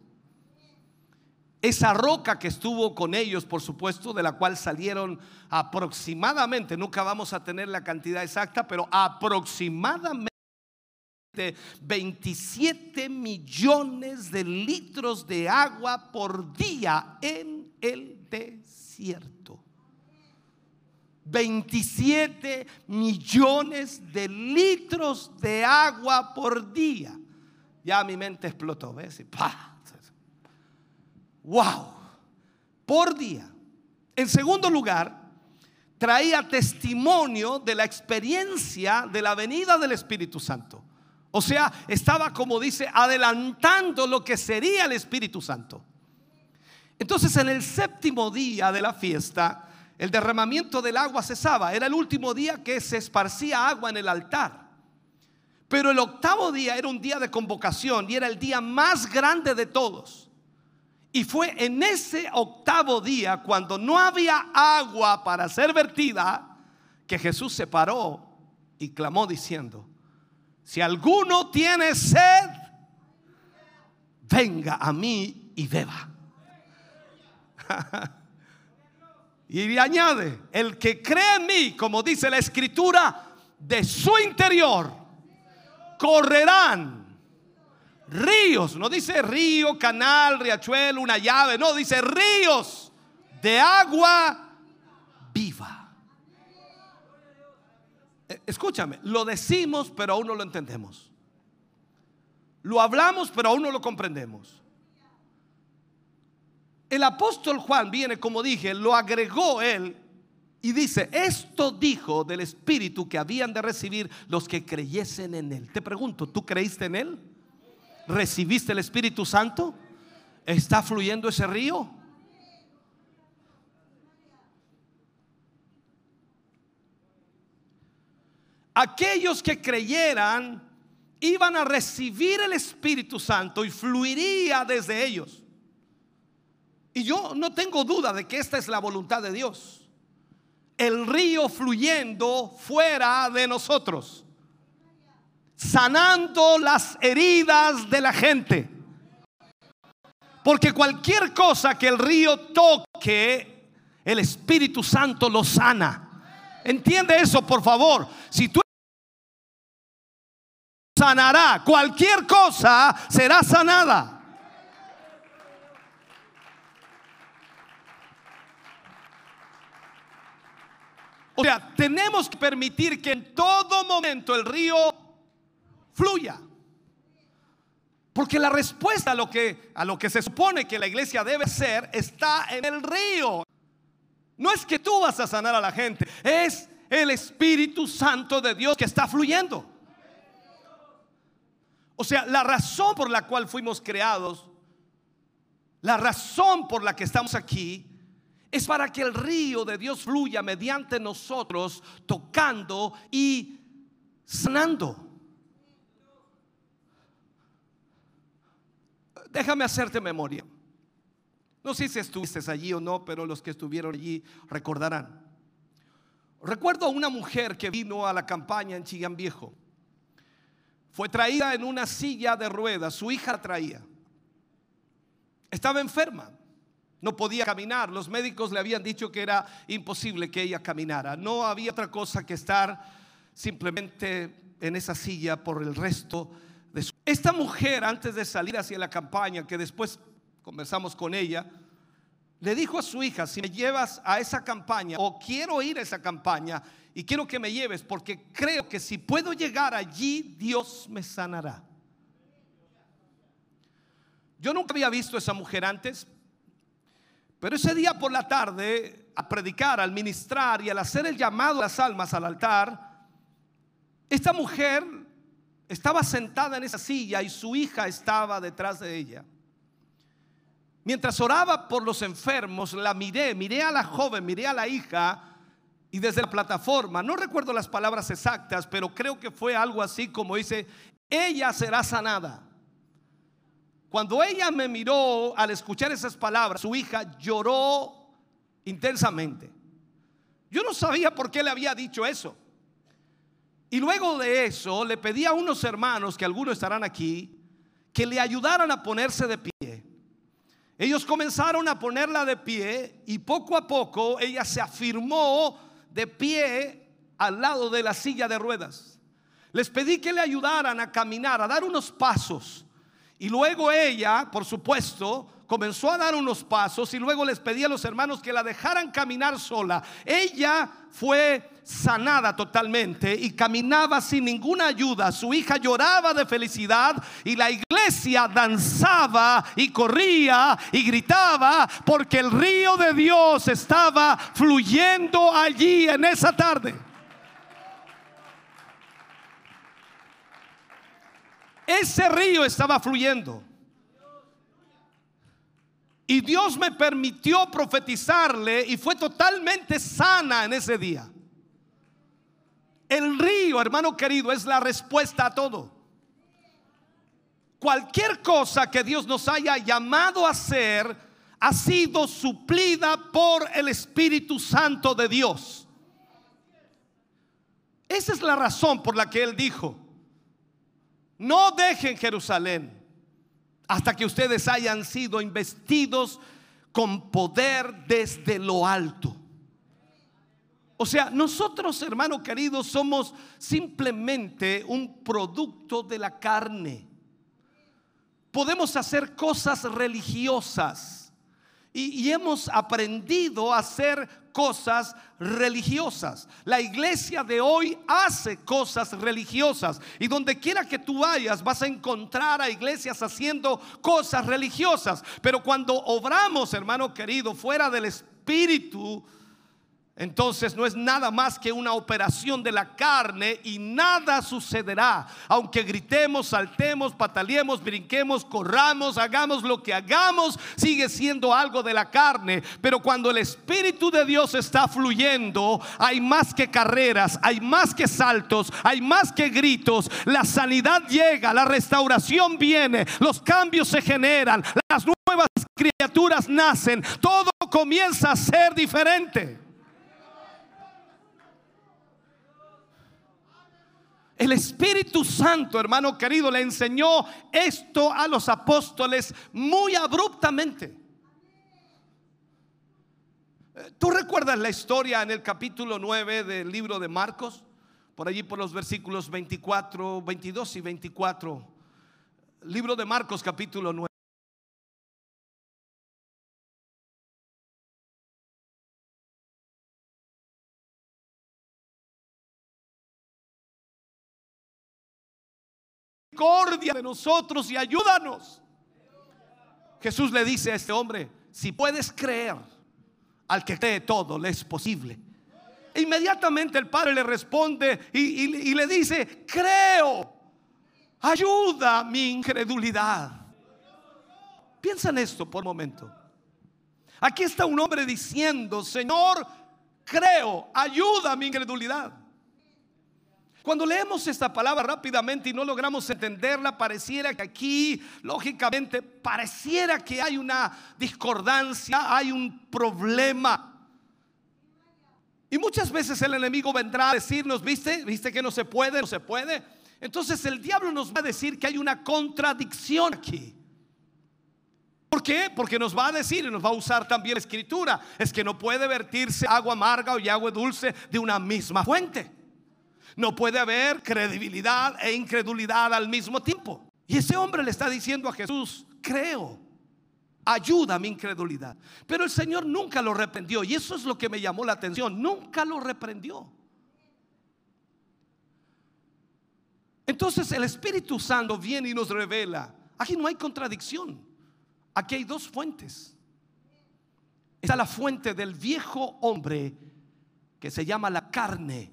Speaker 1: Esa roca que estuvo con ellos, por supuesto, de la cual salieron aproximadamente, nunca vamos a tener la cantidad exacta, pero aproximadamente 27 millones de litros de agua por día en el desierto. 27 millones de litros de agua por día. Ya mi mente explotó, ¿ves? ¡Wow! Por día. En segundo lugar, traía testimonio de la experiencia de la venida del Espíritu Santo. O sea, estaba, como dice, adelantando lo que sería el Espíritu Santo. Entonces, en el séptimo día de la fiesta, el derramamiento del agua cesaba. Era el último día que se esparcía agua en el altar. Pero el octavo día era un día de convocación y era el día más grande de todos. Y fue en ese octavo día, cuando no había agua para ser vertida, que Jesús se paró y clamó diciendo, si alguno tiene sed, venga a mí y beba. [LAUGHS] y añade, el que cree en mí, como dice la escritura, de su interior correrán ríos, no dice río, canal, riachuelo, una llave, no, dice ríos de agua viva. Eh, escúchame, lo decimos pero aún no lo entendemos. Lo hablamos pero aún no lo comprendemos. El apóstol Juan viene, como dije, lo agregó él y dice, esto dijo del Espíritu que habían de recibir los que creyesen en él. Te pregunto, ¿tú creíste en él? ¿Recibiste el Espíritu Santo? ¿Está fluyendo ese río? aquellos que creyeran iban a recibir el Espíritu Santo y fluiría desde ellos. Y yo no tengo duda de que esta es la voluntad de Dios. El río fluyendo fuera de nosotros, sanando las heridas de la gente. Porque cualquier cosa que el río toque, el Espíritu Santo lo sana. Entiende eso, por favor. Si tú sanará, cualquier cosa será sanada. O sea, tenemos que permitir que en todo momento el río fluya. Porque la respuesta a lo que a lo que se supone que la iglesia debe ser está en el río. No es que tú vas a sanar a la gente, es el Espíritu Santo de Dios que está fluyendo. O sea, la razón por la cual fuimos creados, la razón por la que estamos aquí, es para que el río de Dios fluya mediante nosotros, tocando y sanando. Déjame hacerte memoria. No sé si estuviste allí o no, pero los que estuvieron allí recordarán. Recuerdo a una mujer que vino a la campaña en Chillán Viejo. Fue traída en una silla de ruedas, su hija traía. Estaba enferma, no podía caminar. Los médicos le habían dicho que era imposible que ella caminara. No había otra cosa que estar simplemente en esa silla por el resto de su... Esta mujer, antes de salir hacia la campaña, que después conversamos con ella, le dijo a su hija, si me llevas a esa campaña o quiero ir a esa campaña y quiero que me lleves porque creo que si puedo llegar allí, Dios me sanará. Yo nunca había visto a esa mujer antes, pero ese día por la tarde, a predicar, al ministrar y al hacer el llamado a las almas al altar, esta mujer estaba sentada en esa silla y su hija estaba detrás de ella. Mientras oraba por los enfermos, la miré, miré a la joven, miré a la hija y desde la plataforma, no recuerdo las palabras exactas, pero creo que fue algo así como dice, ella será sanada. Cuando ella me miró al escuchar esas palabras, su hija lloró intensamente. Yo no sabía por qué le había dicho eso. Y luego de eso le pedí a unos hermanos, que algunos estarán aquí, que le ayudaran a ponerse de pie. Ellos comenzaron a ponerla de pie y poco a poco ella se afirmó de pie al lado de la silla de ruedas. Les pedí que le ayudaran a caminar, a dar unos pasos. Y luego ella, por supuesto, comenzó a dar unos pasos y luego les pedí a los hermanos que la dejaran caminar sola. Ella fue sanada totalmente y caminaba sin ninguna ayuda. Su hija lloraba de felicidad y la iglesia danzaba y corría y gritaba porque el río de Dios estaba fluyendo allí en esa tarde. Ese río estaba fluyendo. Y Dios me permitió profetizarle y fue totalmente sana en ese día. El río, hermano querido, es la respuesta a todo. Cualquier cosa que Dios nos haya llamado a hacer ha sido suplida por el Espíritu Santo de Dios. Esa es la razón por la que Él dijo, no dejen Jerusalén hasta que ustedes hayan sido investidos con poder desde lo alto. O sea, nosotros, hermano querido, somos simplemente un producto de la carne. Podemos hacer cosas religiosas y, hemos aprendido a hacer cosas religiosas. La iglesia de hoy hace cosas religiosas. Y donde quiera que tú vayas vas a encontrar a iglesias haciendo cosas religiosas. Pero cuando obramos, hermano querido, fuera del Espíritu, entonces no es nada más que una operación de la carne y nada sucederá. Aunque gritemos, saltemos, pataleemos, brinquemos, corramos, hagamos lo que hagamos, sigue siendo algo de la carne. Pero cuando el Espíritu de Dios está fluyendo, hay más que carreras, hay más que saltos, hay más que gritos. La sanidad llega, la restauración viene, los cambios se generan, las nuevas criaturas nacen, todo comienza a ser diferente. El Espíritu Santo, hermano querido, le enseñó esto a los apóstoles muy abruptamente. Eh, ¿Tú recuerdas la historia en el capítulo 9 del libro de Marcos? Por allí por los versículos 24, 22 y 24. Libro de Marcos capítulo 9. De nosotros y ayúdanos. Jesús le dice a este hombre, si puedes creer, al que cree todo le es posible. Inmediatamente el padre le responde y, y le dice, creo, ayuda mi incredulidad. Piensa en esto por un momento. Aquí está un hombre diciendo, Señor, creo, ayuda mi incredulidad. Cuando leemos esta palabra rápidamente y no logramos entenderla, pareciera que aquí, lógicamente, pareciera que hay una discordancia, hay un problema. Y muchas veces el enemigo vendrá a decirnos, ¿viste? ¿Viste que no se puede? No se puede. Entonces el diablo nos va a decir que hay una contradicción aquí. ¿Por qué? Porque nos va a decir y nos va a usar también la escritura. Es que no puede vertirse agua amarga o agua dulce de una misma fuente. No puede haber credibilidad e incredulidad al mismo tiempo. Y ese hombre le está diciendo a Jesús, creo, ayuda a mi incredulidad. Pero el Señor nunca lo reprendió. Y eso es lo que me llamó la atención. Nunca lo reprendió. Entonces el Espíritu Santo viene y nos revela, aquí no hay contradicción. Aquí hay dos fuentes. Está la fuente del viejo hombre que se llama la carne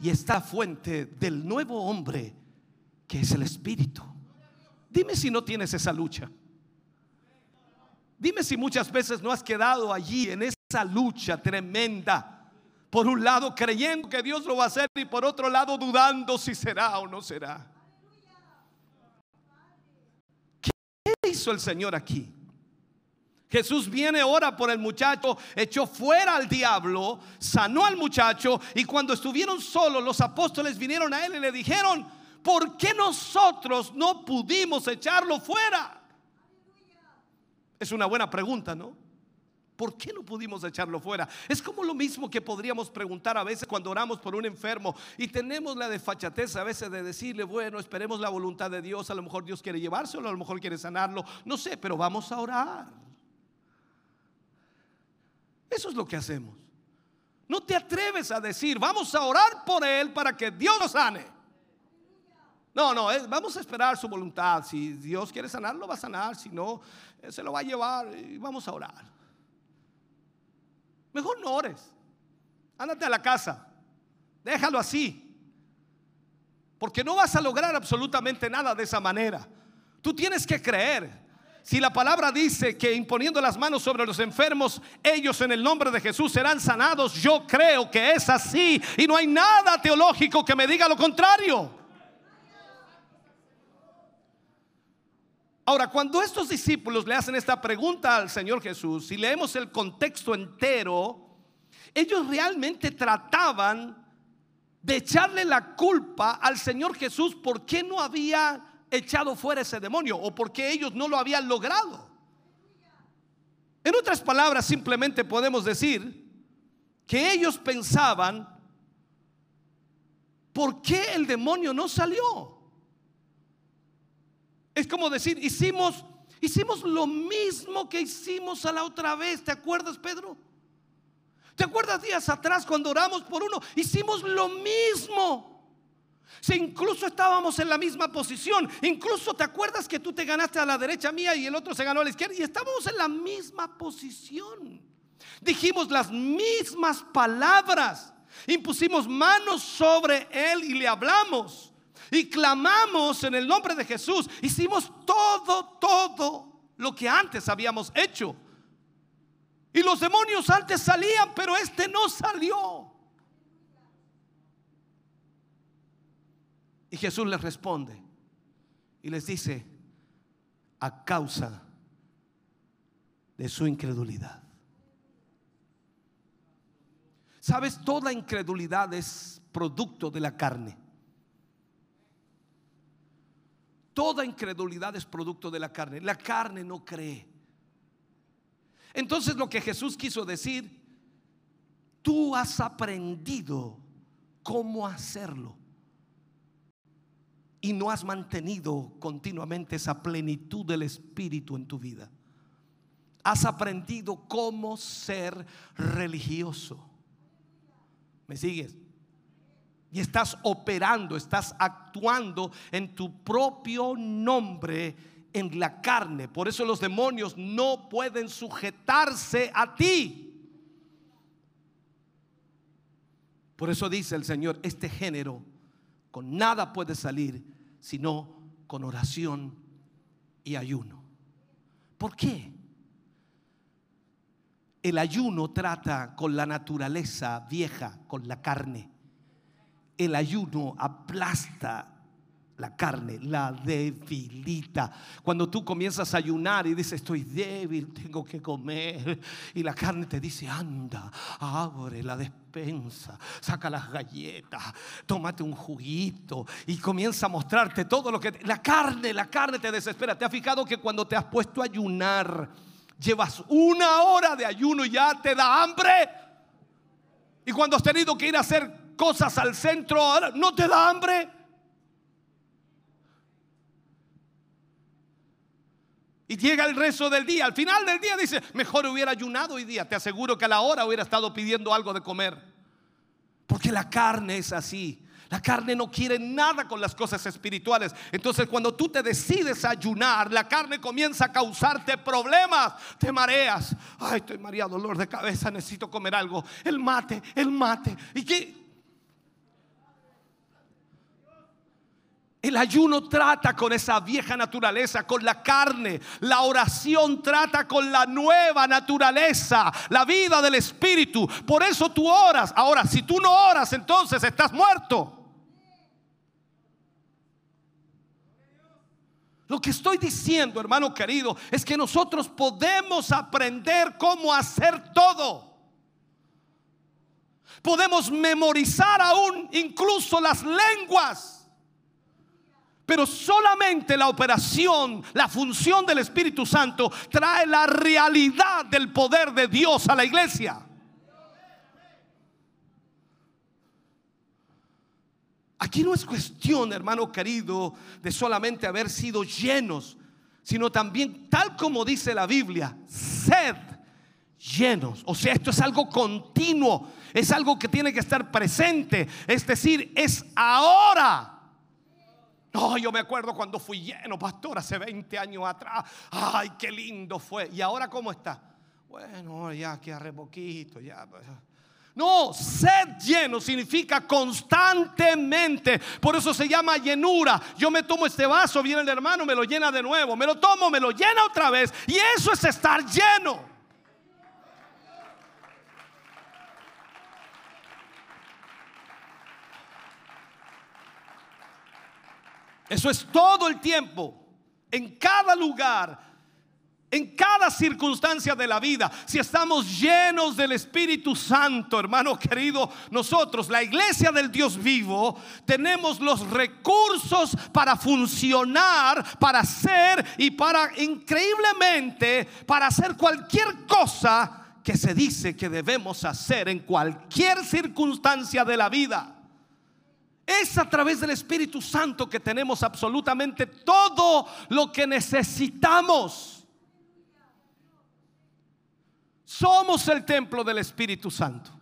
Speaker 1: y está fuente del nuevo hombre que es el Espíritu. Dime si no tienes esa lucha. Dime si muchas veces no has quedado allí en esa lucha tremenda. Por un lado creyendo que Dios lo va a hacer y por otro lado dudando si será o no será. ¿Qué hizo el Señor aquí? Jesús viene, ora por el muchacho, echó fuera al diablo, sanó al muchacho y cuando estuvieron solos los apóstoles vinieron a él y le dijeron, ¿por qué nosotros no pudimos echarlo fuera? Es una buena pregunta, ¿no? ¿Por qué no pudimos echarlo fuera? Es como lo mismo que podríamos preguntar a veces cuando oramos por un enfermo y tenemos la desfachatez a veces de decirle, bueno, esperemos la voluntad de Dios, a lo mejor Dios quiere llevárselo, a lo mejor quiere sanarlo, no sé, pero vamos a orar. Eso es lo que hacemos. No te atreves a decir, vamos a orar por él para que Dios lo sane. No, no, vamos a esperar su voluntad. Si Dios quiere sanarlo, va a sanar. Si no, se lo va a llevar y vamos a orar. Mejor no ores. Ándate a la casa. Déjalo así. Porque no vas a lograr absolutamente nada de esa manera. Tú tienes que creer. Si la palabra dice que imponiendo las manos sobre los enfermos, ellos en el nombre de Jesús serán sanados, yo creo que es así y no hay nada teológico que me diga lo contrario. Ahora, cuando estos discípulos le hacen esta pregunta al Señor Jesús y leemos el contexto entero, ellos realmente trataban de echarle la culpa al Señor Jesús por qué no había echado fuera ese demonio o porque ellos no lo habían logrado. En otras palabras, simplemente podemos decir que ellos pensaban, ¿por qué el demonio no salió? Es como decir, hicimos, hicimos lo mismo que hicimos a la otra vez, ¿te acuerdas, Pedro? ¿Te acuerdas días atrás cuando oramos por uno? Hicimos lo mismo. Si incluso estábamos en la misma posición, incluso te acuerdas que tú te ganaste a la derecha mía y el otro se ganó a la izquierda y estábamos en la misma posición. Dijimos las mismas palabras, impusimos manos sobre él y le hablamos y clamamos en el nombre de Jesús. Hicimos todo, todo lo que antes habíamos hecho. Y los demonios antes salían, pero este no salió. Y Jesús les responde y les dice, a causa de su incredulidad. Sabes, toda incredulidad es producto de la carne. Toda incredulidad es producto de la carne. La carne no cree. Entonces lo que Jesús quiso decir, tú has aprendido cómo hacerlo y no has mantenido continuamente esa plenitud del Espíritu en tu vida. Has aprendido cómo ser religioso. ¿Me sigues? Y estás operando, estás actuando en tu propio nombre en la carne. Por eso los demonios no pueden sujetarse a ti. Por eso dice el Señor, este género con nada puede salir sino con oración y ayuno. ¿Por qué? El ayuno trata con la naturaleza vieja, con la carne. El ayuno aplasta la carne, la debilita. Cuando tú comienzas a ayunar y dices, estoy débil, tengo que comer, y la carne te dice, anda, abre la despensa, saca las galletas, tómate un juguito y comienza a mostrarte todo lo que... La carne, la carne te desespera. ¿Te has fijado que cuando te has puesto a ayunar, llevas una hora de ayuno y ya te da hambre? Y cuando has tenido que ir a hacer cosas al centro, no te da hambre. Y llega el resto del día. Al final del día dice, mejor hubiera ayunado hoy día. Te aseguro que a la hora hubiera estado pidiendo algo de comer. Porque la carne es así. La carne no quiere nada con las cosas espirituales. Entonces cuando tú te decides ayunar, la carne comienza a causarte problemas. Te mareas. Ay, estoy mareado, dolor de cabeza, necesito comer algo. El mate, el mate. ¿Y qué? El ayuno trata con esa vieja naturaleza, con la carne. La oración trata con la nueva naturaleza, la vida del Espíritu. Por eso tú oras. Ahora, si tú no oras, entonces estás muerto. Lo que estoy diciendo, hermano querido, es que nosotros podemos aprender cómo hacer todo. Podemos memorizar aún incluso las lenguas. Pero solamente la operación, la función del Espíritu Santo trae la realidad del poder de Dios a la iglesia. Aquí no es cuestión, hermano querido, de solamente haber sido llenos, sino también, tal como dice la Biblia, sed llenos. O sea, esto es algo continuo, es algo que tiene que estar presente, es decir, es ahora. No, yo me acuerdo cuando fui lleno, pastor, hace 20 años atrás. Ay, qué lindo fue. ¿Y ahora cómo está? Bueno, ya que arre poquito, ya. Pues, no, ser lleno significa constantemente. Por eso se llama llenura. Yo me tomo este vaso, viene el hermano, me lo llena de nuevo. Me lo tomo, me lo llena otra vez. Y eso es estar lleno. Eso es todo el tiempo, en cada lugar, en cada circunstancia de la vida, si estamos llenos del Espíritu Santo, hermano querido, nosotros, la iglesia del Dios vivo, tenemos los recursos para funcionar, para ser y para increíblemente, para hacer cualquier cosa que se dice que debemos hacer en cualquier circunstancia de la vida. Es a través del Espíritu Santo que tenemos absolutamente todo lo que necesitamos. Somos el templo del Espíritu Santo.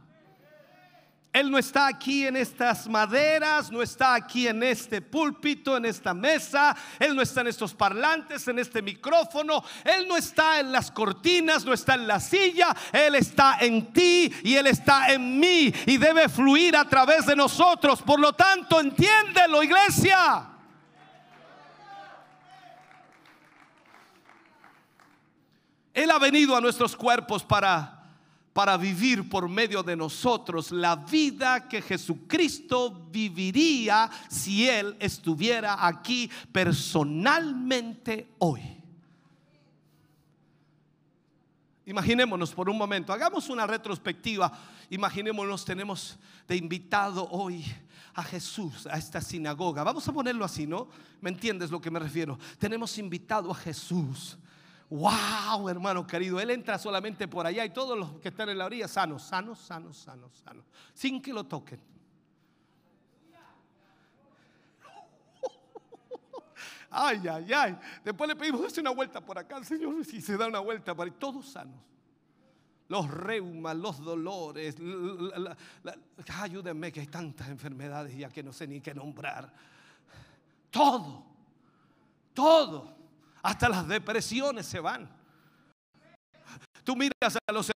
Speaker 1: Él no está aquí en estas maderas, no está aquí en este púlpito, en esta mesa, Él no está en estos parlantes, en este micrófono, Él no está en las cortinas, no está en la silla, Él está en ti y Él está en mí y debe fluir a través de nosotros. Por lo tanto, entiéndelo, iglesia. Él ha venido a nuestros cuerpos para, para vivir por medio de nosotros la vida que Jesucristo viviría si Él estuviera aquí personalmente hoy. Imaginémonos por un momento, hagamos una retrospectiva. Imaginémonos, tenemos de invitado hoy a Jesús a esta sinagoga. Vamos a ponerlo así, ¿no? ¿Me entiendes lo que me refiero? Tenemos invitado a Jesús Wow, hermano querido, Él entra solamente por allá y todos los que están en la orilla sanos, sanos, sanos, sanos, sanos, sin que lo toquen. [LAUGHS] Ay, ay, ay. Después le pedimos, hace una vuelta por acá, Señor, si se da una vuelta por ahí, todos sanos. Los reumas, los dolores, ayúdenme que hay tantas enfermedades ya que no sé ni qué nombrar. Todo, todo. Hasta las depresiones se van. Tú miras a los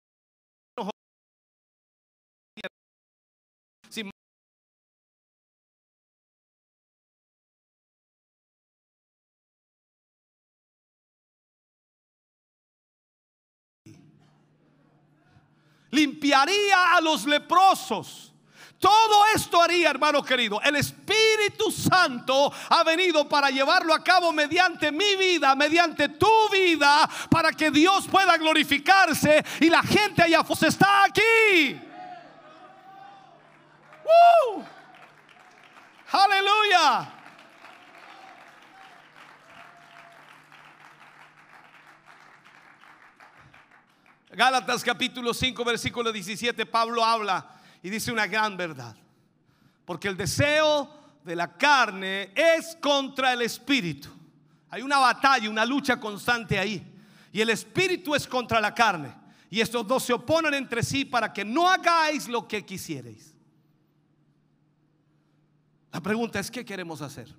Speaker 1: limpiaría a los leprosos todo esto haría, hermano querido. El Espíritu Santo ha venido para llevarlo a cabo mediante mi vida, mediante tu vida, para que Dios pueda glorificarse y la gente allá afuera está aquí. Aleluya. Gálatas capítulo 5, versículo 17, Pablo habla y dice una gran verdad. Porque el deseo de la carne es contra el espíritu. Hay una batalla, una lucha constante ahí. Y el espíritu es contra la carne. Y estos dos se oponen entre sí para que no hagáis lo que quisierais. La pregunta es, ¿qué queremos hacer?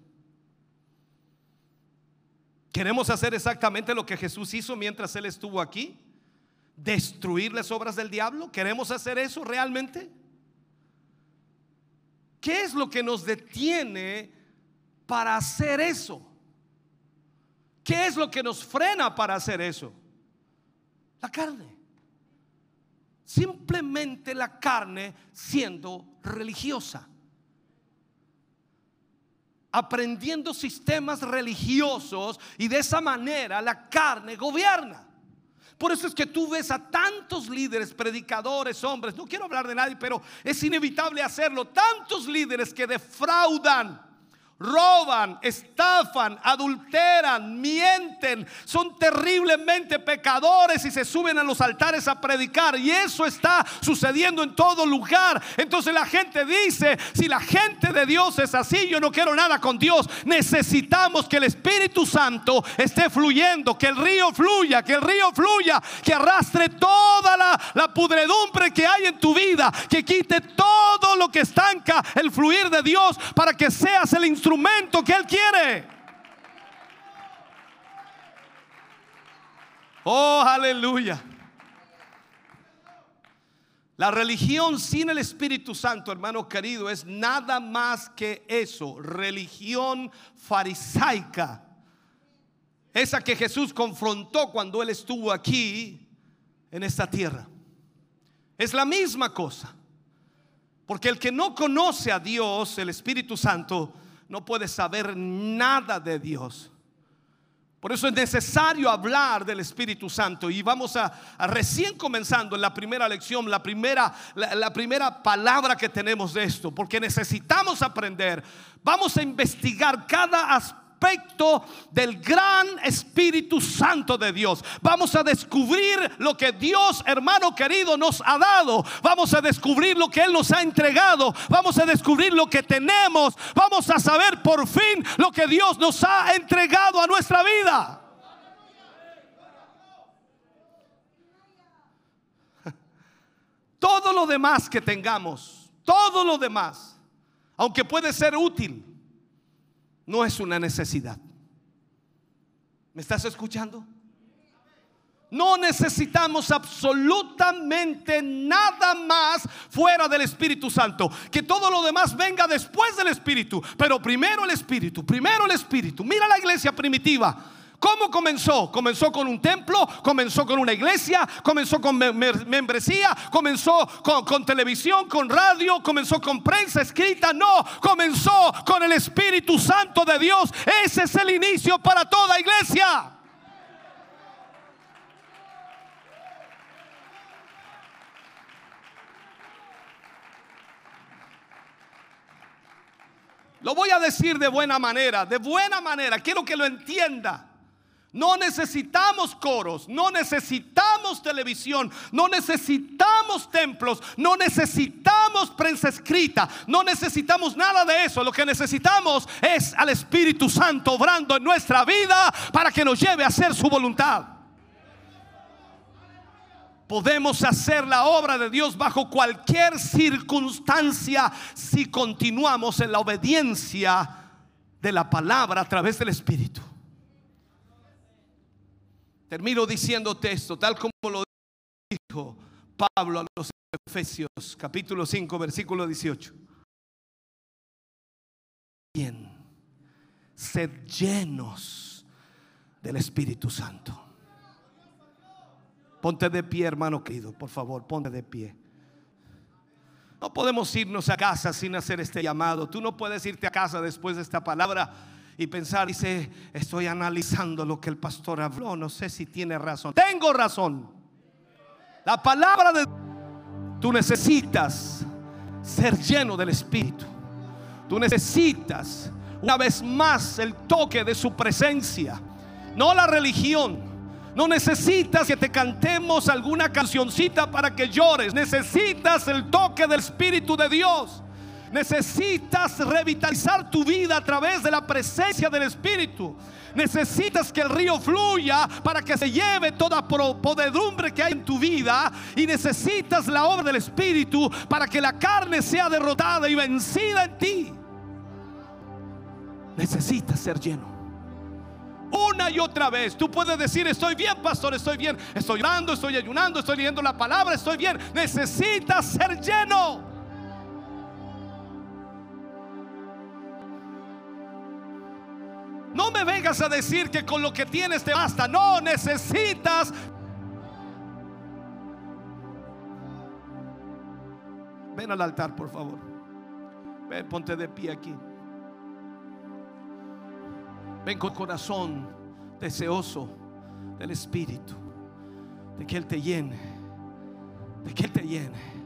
Speaker 1: ¿Queremos hacer exactamente lo que Jesús hizo mientras Él estuvo aquí? ¿Destruir las obras del diablo? ¿Queremos hacer eso realmente? ¿Qué es lo que nos detiene para hacer eso? ¿Qué es lo que nos frena para hacer eso? La carne. Simplemente la carne siendo religiosa. aprendiendo sistemas religiosos y de esa manera la carne gobierna. Por eso es que tú ves a tantos líderes, predicadores, hombres, no quiero hablar de nadie, pero es inevitable hacerlo, tantos líderes que defraudan roban, estafan, adulteran, mienten, son terriblemente pecadores y se suben a los altares a predicar. Y eso está sucediendo en todo lugar. Entonces la gente dice, si la gente de Dios es así, yo no quiero nada con Dios. Necesitamos que el Espíritu Santo esté fluyendo, que el río fluya, que el río fluya, que arrastre toda la, pudredumbre que hay en tu vida, que quite todo lo que estanca el fluir de Dios para que seas el instrumento que Él quiere. Oh, aleluya. La religión sin el Espíritu Santo, hermano querido, es nada más que eso, religión farisaica. Esa que Jesús confrontó cuando Él estuvo aquí en esta tierra. Es la misma cosa. Porque el que no conoce a Dios, el Espíritu Santo, no puede saber nada de Dios. Por eso es necesario hablar del Espíritu Santo. Y vamos a, recién comenzando en la primera lección, la primera, la primera palabra que tenemos de esto, porque necesitamos aprender. Vamos a investigar cada aspecto del gran Espíritu Santo de Dios. Vamos a descubrir lo que Dios, hermano querido, nos ha dado. Vamos a descubrir lo que Él nos ha entregado. Vamos a descubrir lo que tenemos. Vamos a saber por fin lo que Dios nos ha entregado a nuestra vida. Todo lo demás que tengamos, todo lo demás, aunque puede ser útil, no es una necesidad. ¿Me estás escuchando? No necesitamos absolutamente nada más fuera del Espíritu Santo. Que todo lo demás venga después del Espíritu. Pero primero el Espíritu, primero el Espíritu. Mira la iglesia primitiva. ¿Cómo comenzó? Comenzó con un templo, comenzó con una iglesia, comenzó con membresía, comenzó con, televisión, con radio, comenzó con prensa escrita. No, comenzó con el Espíritu Santo de Dios. Ese es el inicio para toda iglesia. Lo voy a decir de buena manera, de buena manera, quiero que lo entienda. No necesitamos coros, no necesitamos televisión, no necesitamos templos, no necesitamos prensa escrita, no necesitamos nada de eso. Lo que necesitamos es al Espíritu Santo obrando en nuestra vida para que nos lleve a hacer su voluntad. Podemos hacer la obra de Dios bajo cualquier circunstancia si continuamos en la obediencia de la palabra a través del Espíritu. Termino diciéndote esto, tal como lo dijo Pablo a los Efesios, capítulo 5, versículo 18. Bien, sed llenos del Espíritu Santo. Ponte de pie, hermano querido, por favor, ponte de pie. No podemos irnos a casa sin hacer este llamado. Tú no puedes irte a casa después de esta palabra y pensar, dice, estoy analizando lo que el pastor habló, no sé si tiene razón. Tengo razón. La palabra de tú necesitas ser lleno del Espíritu. Tú necesitas una vez más el toque de su presencia, no la religión. No necesitas que te cantemos alguna cancioncita para que llores. Necesitas el toque del Espíritu de Dios. Necesitas revitalizar tu vida a través de la presencia del Espíritu. Necesitas que el río fluya para que se lleve toda podedumbre que hay en tu vida. Y necesitas la obra del Espíritu para que la carne sea derrotada y vencida en ti. Necesitas ser lleno. Una y otra vez. Tú puedes decir, estoy bien, pastor, estoy bien. Estoy orando, estoy ayunando, estoy leyendo la palabra, estoy bien. Necesitas ser lleno. Vengas a decir que con lo que tienes te basta. No, necesitas. Ven al altar, por favor. Ven, ponte de pie aquí. Ven con corazón deseoso del Espíritu, de que Él te llene, de que Él te llene.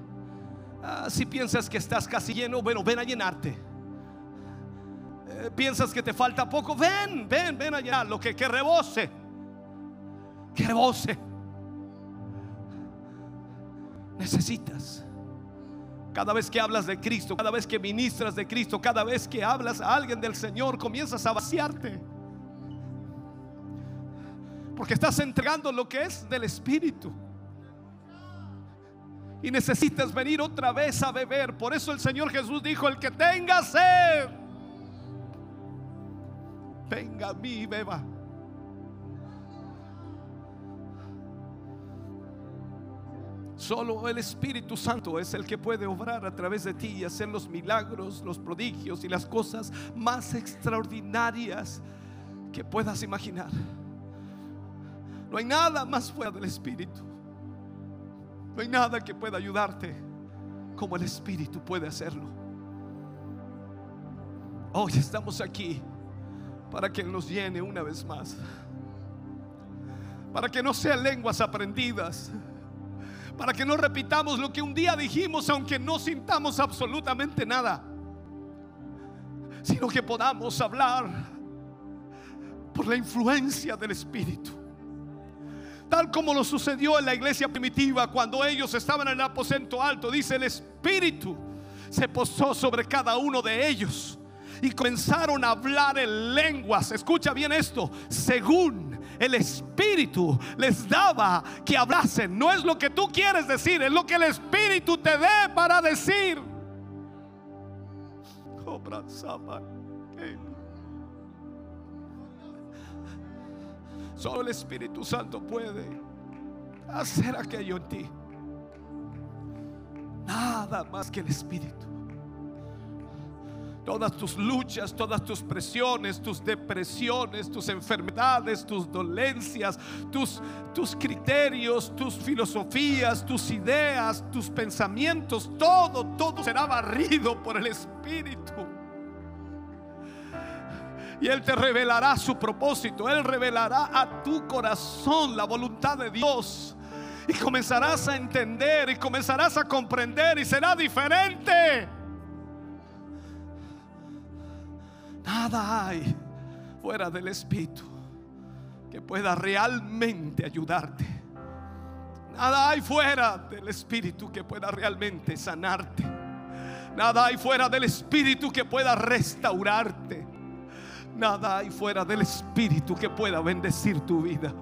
Speaker 1: Ah, si piensas que estás casi lleno, bueno, ven a llenarte. Piensas que te falta poco, ven, ven, ven a llenar lo que, que rebose, que rebose. Necesitas. Cada vez que hablas de Cristo, cada vez que ministras de Cristo, cada vez que hablas a alguien del Señor, comienzas a vaciarte. Porque estás entregando lo que es del Espíritu. Y necesitas venir otra vez a beber. Por eso el Señor Jesús dijo, el que tenga sed, venga a mí y beba. Solo el Espíritu Santo es el que puede obrar a través de ti y hacer los milagros, los prodigios y las cosas más extraordinarias que puedas imaginar. No hay nada más fuera del Espíritu. No hay nada que pueda ayudarte como el Espíritu puede hacerlo. Hoy estamos aquí para que nos llene una vez más. Para que no sean lenguas aprendidas para que no repitamos lo que un día dijimos, aunque no sintamos absolutamente nada, sino que podamos hablar por la influencia del Espíritu. Tal como lo sucedió en la iglesia primitiva cuando ellos estaban en el aposento alto, dice el Espíritu se posó sobre cada uno de ellos y comenzaron a hablar en lenguas. Escucha bien esto, según el Espíritu les daba que hablasen. No es lo que tú quieres decir, es lo que el Espíritu te dé para decir. Solo el Espíritu Santo puede hacer aquello en ti. Nada más que el Espíritu todas tus luchas, todas tus presiones, tus depresiones, tus enfermedades, tus dolencias, tus, tus criterios, tus filosofías, tus ideas, tus pensamientos, todo, todo será barrido por el Espíritu. Y Él te revelará su propósito, Él revelará a tu corazón la voluntad de Dios. Y comenzarás a entender y comenzarás a comprender y será diferente. Nada hay fuera del Espíritu que pueda realmente ayudarte. Nada hay fuera del Espíritu que pueda realmente sanarte. Nada hay fuera del Espíritu que pueda restaurarte. Nada hay fuera del Espíritu que pueda bendecir tu vida.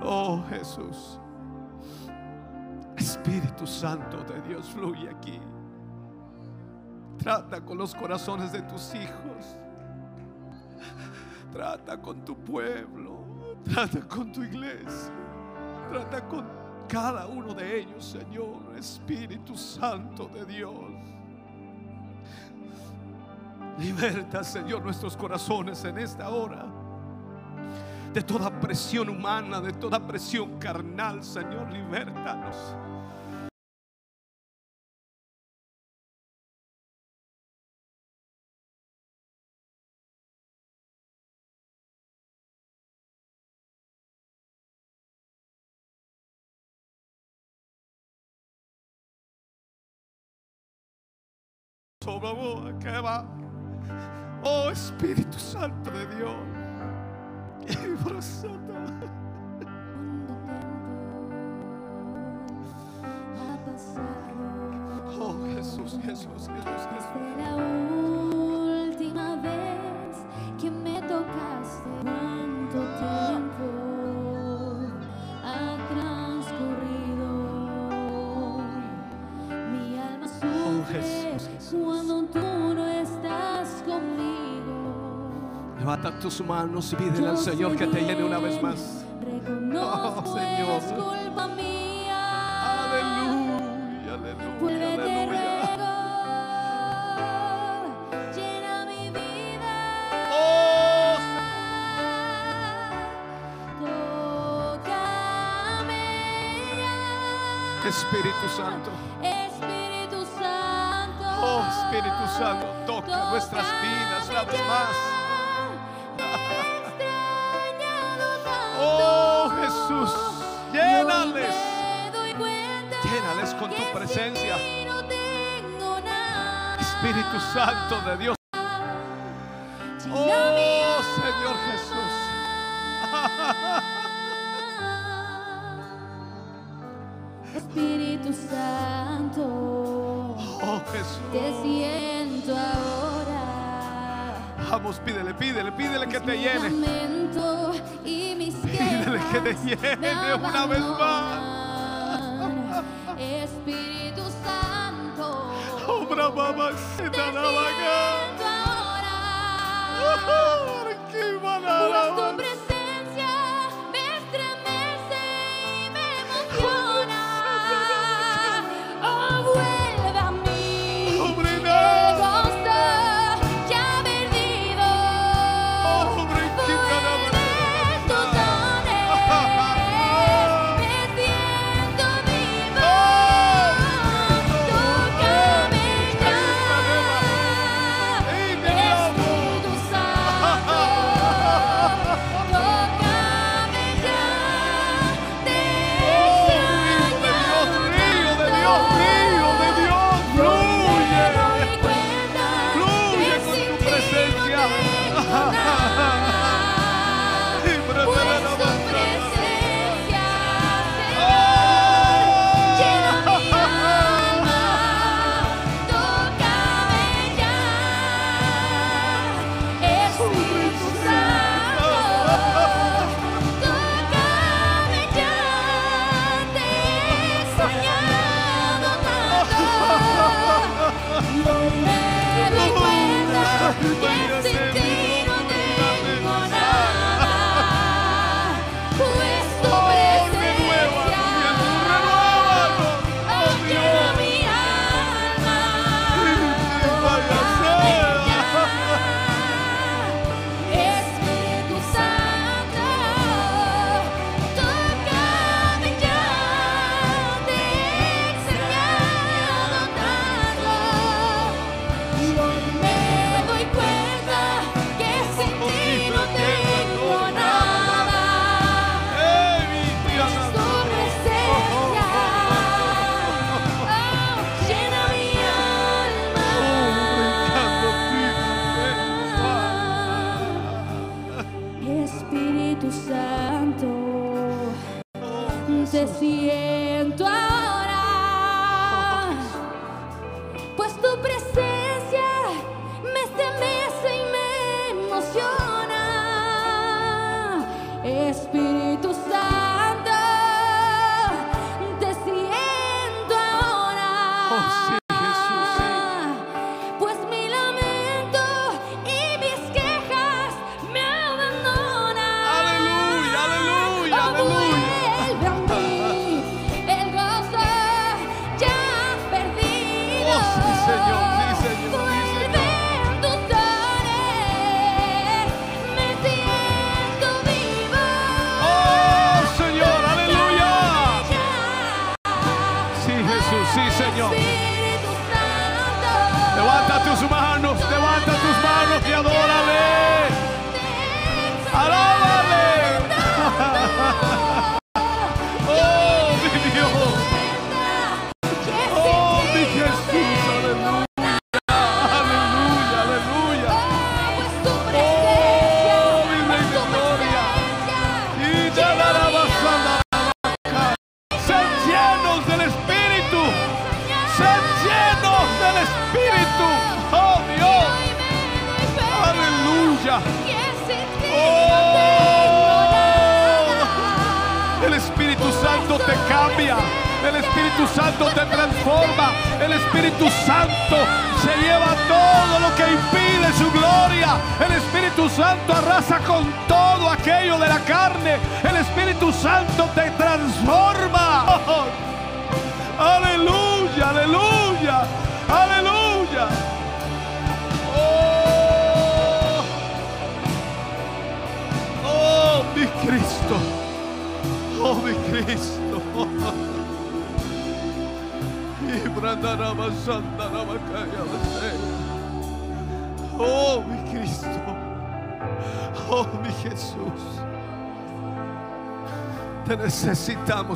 Speaker 1: Oh Jesús. Espíritu Santo de Dios fluye aquí. Trata con los corazones de tus hijos. Trata con tu pueblo. Trata con tu iglesia. Trata con cada uno de ellos, Señor, Espíritu Santo de Dios. Liberta, Señor, nuestros corazones en esta hora. De toda presión humana, de toda presión carnal, Señor, libértanos. Oh Espíritu Santo de Dios. Oh Jesús, Jesús, Jesús, Jesús. Levanta tus manos y pídele al Señor que te llene una vez más.
Speaker 2: Oh, Señor.
Speaker 1: Aleluya, aleluya, aleluya.
Speaker 2: Llena mi vida.
Speaker 1: Oh, Espíritu Santo.
Speaker 2: Espíritu Santo.
Speaker 1: Oh,
Speaker 2: Espíritu Santo, toca nuestras vidas una vez más. Jesús, llénales. Llénales con tu presencia. Espíritu Santo de Dios. Oh, Señor Jesús.
Speaker 1: Espíritu Santo.
Speaker 2: Oh, Jesús. Vamos, pídele, pídele, pídele que te llene. [LAUGHS] Pídele que te llene una vez más.
Speaker 1: Espíritu Santo. [LAUGHS]
Speaker 2: Obra mamá, se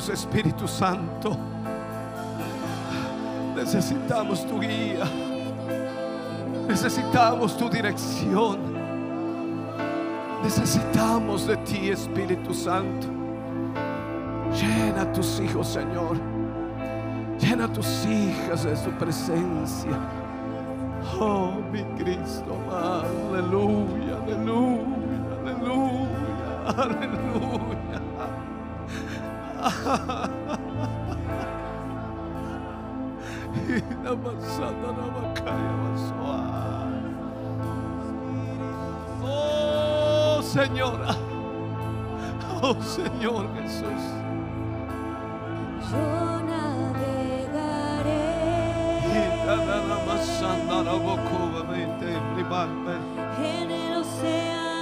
Speaker 1: Espíritu Santo.
Speaker 2: Necesitamos tu guía. Necesitamos tu dirección. Necesitamos de ti, Espíritu Santo. Llena a tus hijos, Señor. Llena a tus hijas de su presencia. Oh, mi Cristo. Aleluya, aleluya, aleluya, aleluya. Oh Señora, oh Señor Jesús.
Speaker 1: Yo navegaré en el océano.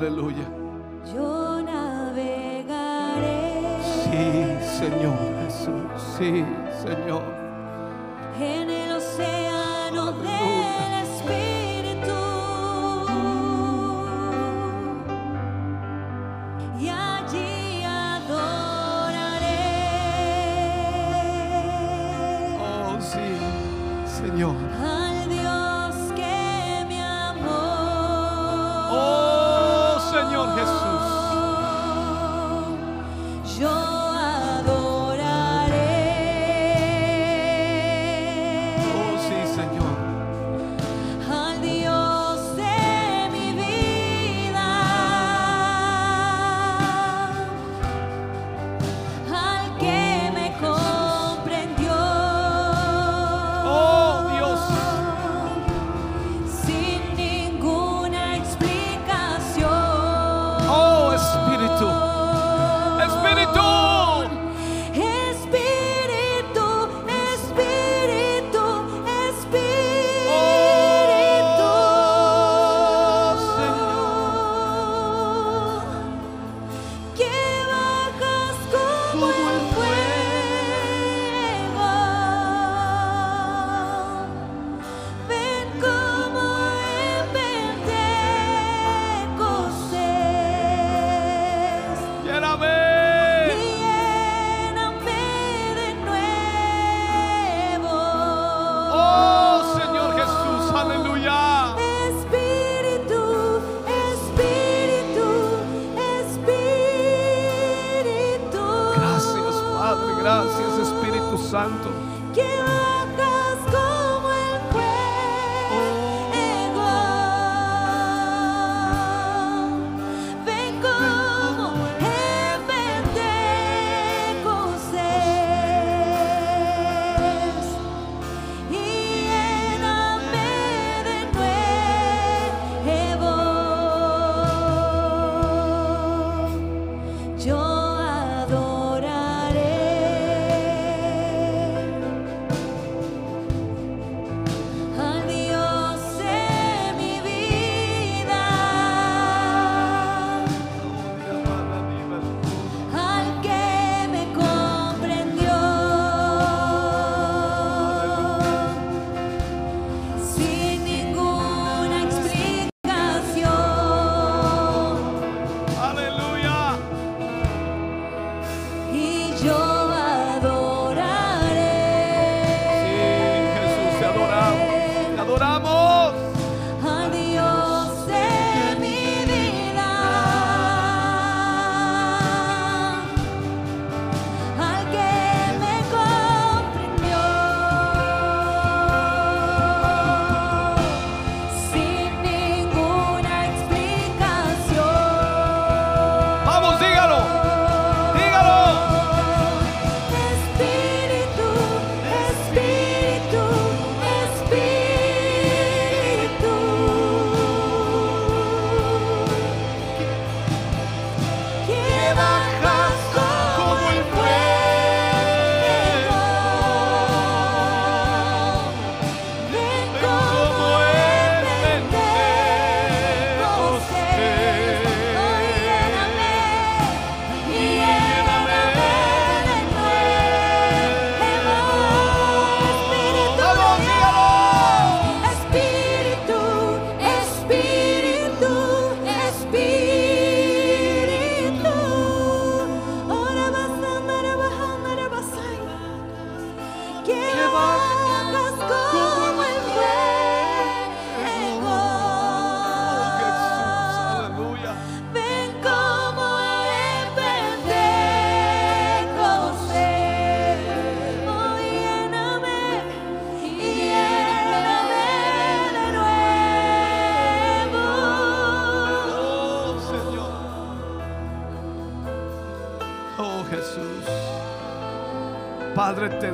Speaker 2: Aleluya.
Speaker 1: Yo navegaré.
Speaker 2: Sí, Señor Jesús. Sí, Señor.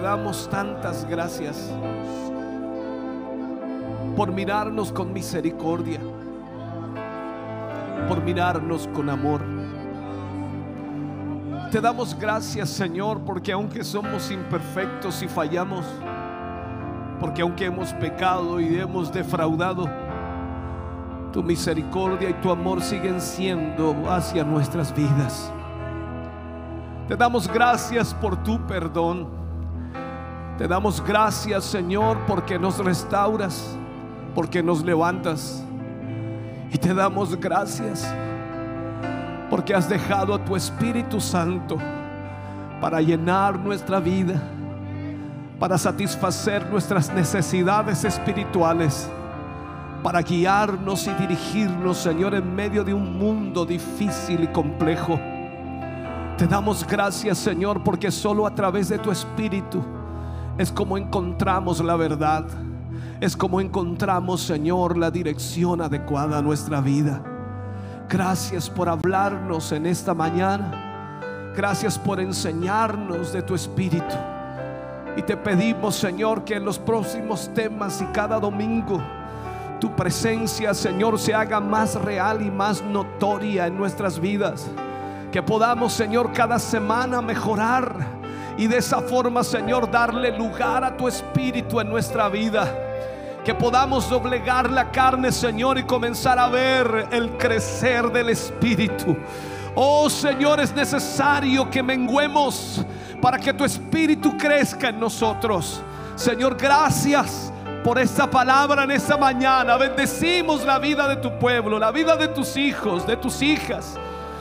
Speaker 1: Damos tantas gracias por mirarnos con misericordia, por mirarnos con amor. Te damos gracias, Señor, porque aunque somos imperfectos y fallamos, porque aunque hemos pecado y hemos defraudado, tu misericordia y tu amor siguen siendo hacia nuestras vidas. Te damos gracias por tu perdón. Te damos gracias, Señor, porque nos restauras, porque nos levantas. Y te damos gracias porque has dejado a tu Espíritu Santo para llenar nuestra vida, para satisfacer nuestras necesidades espirituales, para guiarnos y dirigirnos, Señor, en medio de un mundo difícil y complejo. Te damos gracias, Señor, porque solo a través de tu Espíritu es como encontramos la verdad. Es como encontramos, Señor, la dirección adecuada a nuestra vida. Gracias por hablarnos en esta mañana. Gracias por enseñarnos de tu Espíritu. Y te pedimos, Señor, que en los próximos temas y cada domingo tu presencia, Señor, se haga más real y más notoria en nuestras vidas. Que podamos, Señor, cada semana mejorar y de esa forma, Señor, darle lugar a tu Espíritu en nuestra vida. Que podamos doblegar la carne, Señor, y comenzar a ver el crecer del Espíritu. Oh Señor, es necesario que menguemos para que tu Espíritu crezca en nosotros. Señor, gracias por esta palabra en esta mañana. Bendecimos la vida de tu pueblo, la vida de tus hijos, de tus hijas.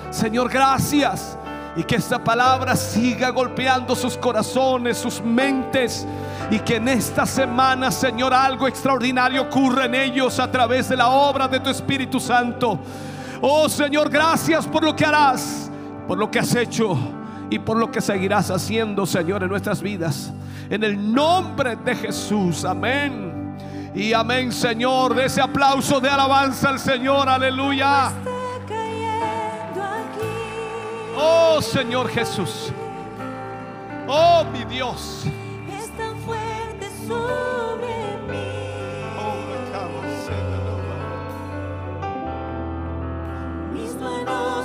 Speaker 1: Señor, gracias. Y que esta palabra siga golpeando sus corazones, sus mentes. Y que en esta semana, Señor, algo extraordinario ocurra en ellos a través de la obra de tu Espíritu Santo. Oh Señor, gracias por lo que harás, por lo que has hecho y por lo que seguirás haciendo, Señor, en nuestras vidas. En el nombre de Jesús, amén. Y amén, Señor, de ese aplauso de alabanza al Señor, aleluya. Oh Señor Jesús. Oh mi Dios.
Speaker 2: Es tan fuerte sobre mí. Mis manos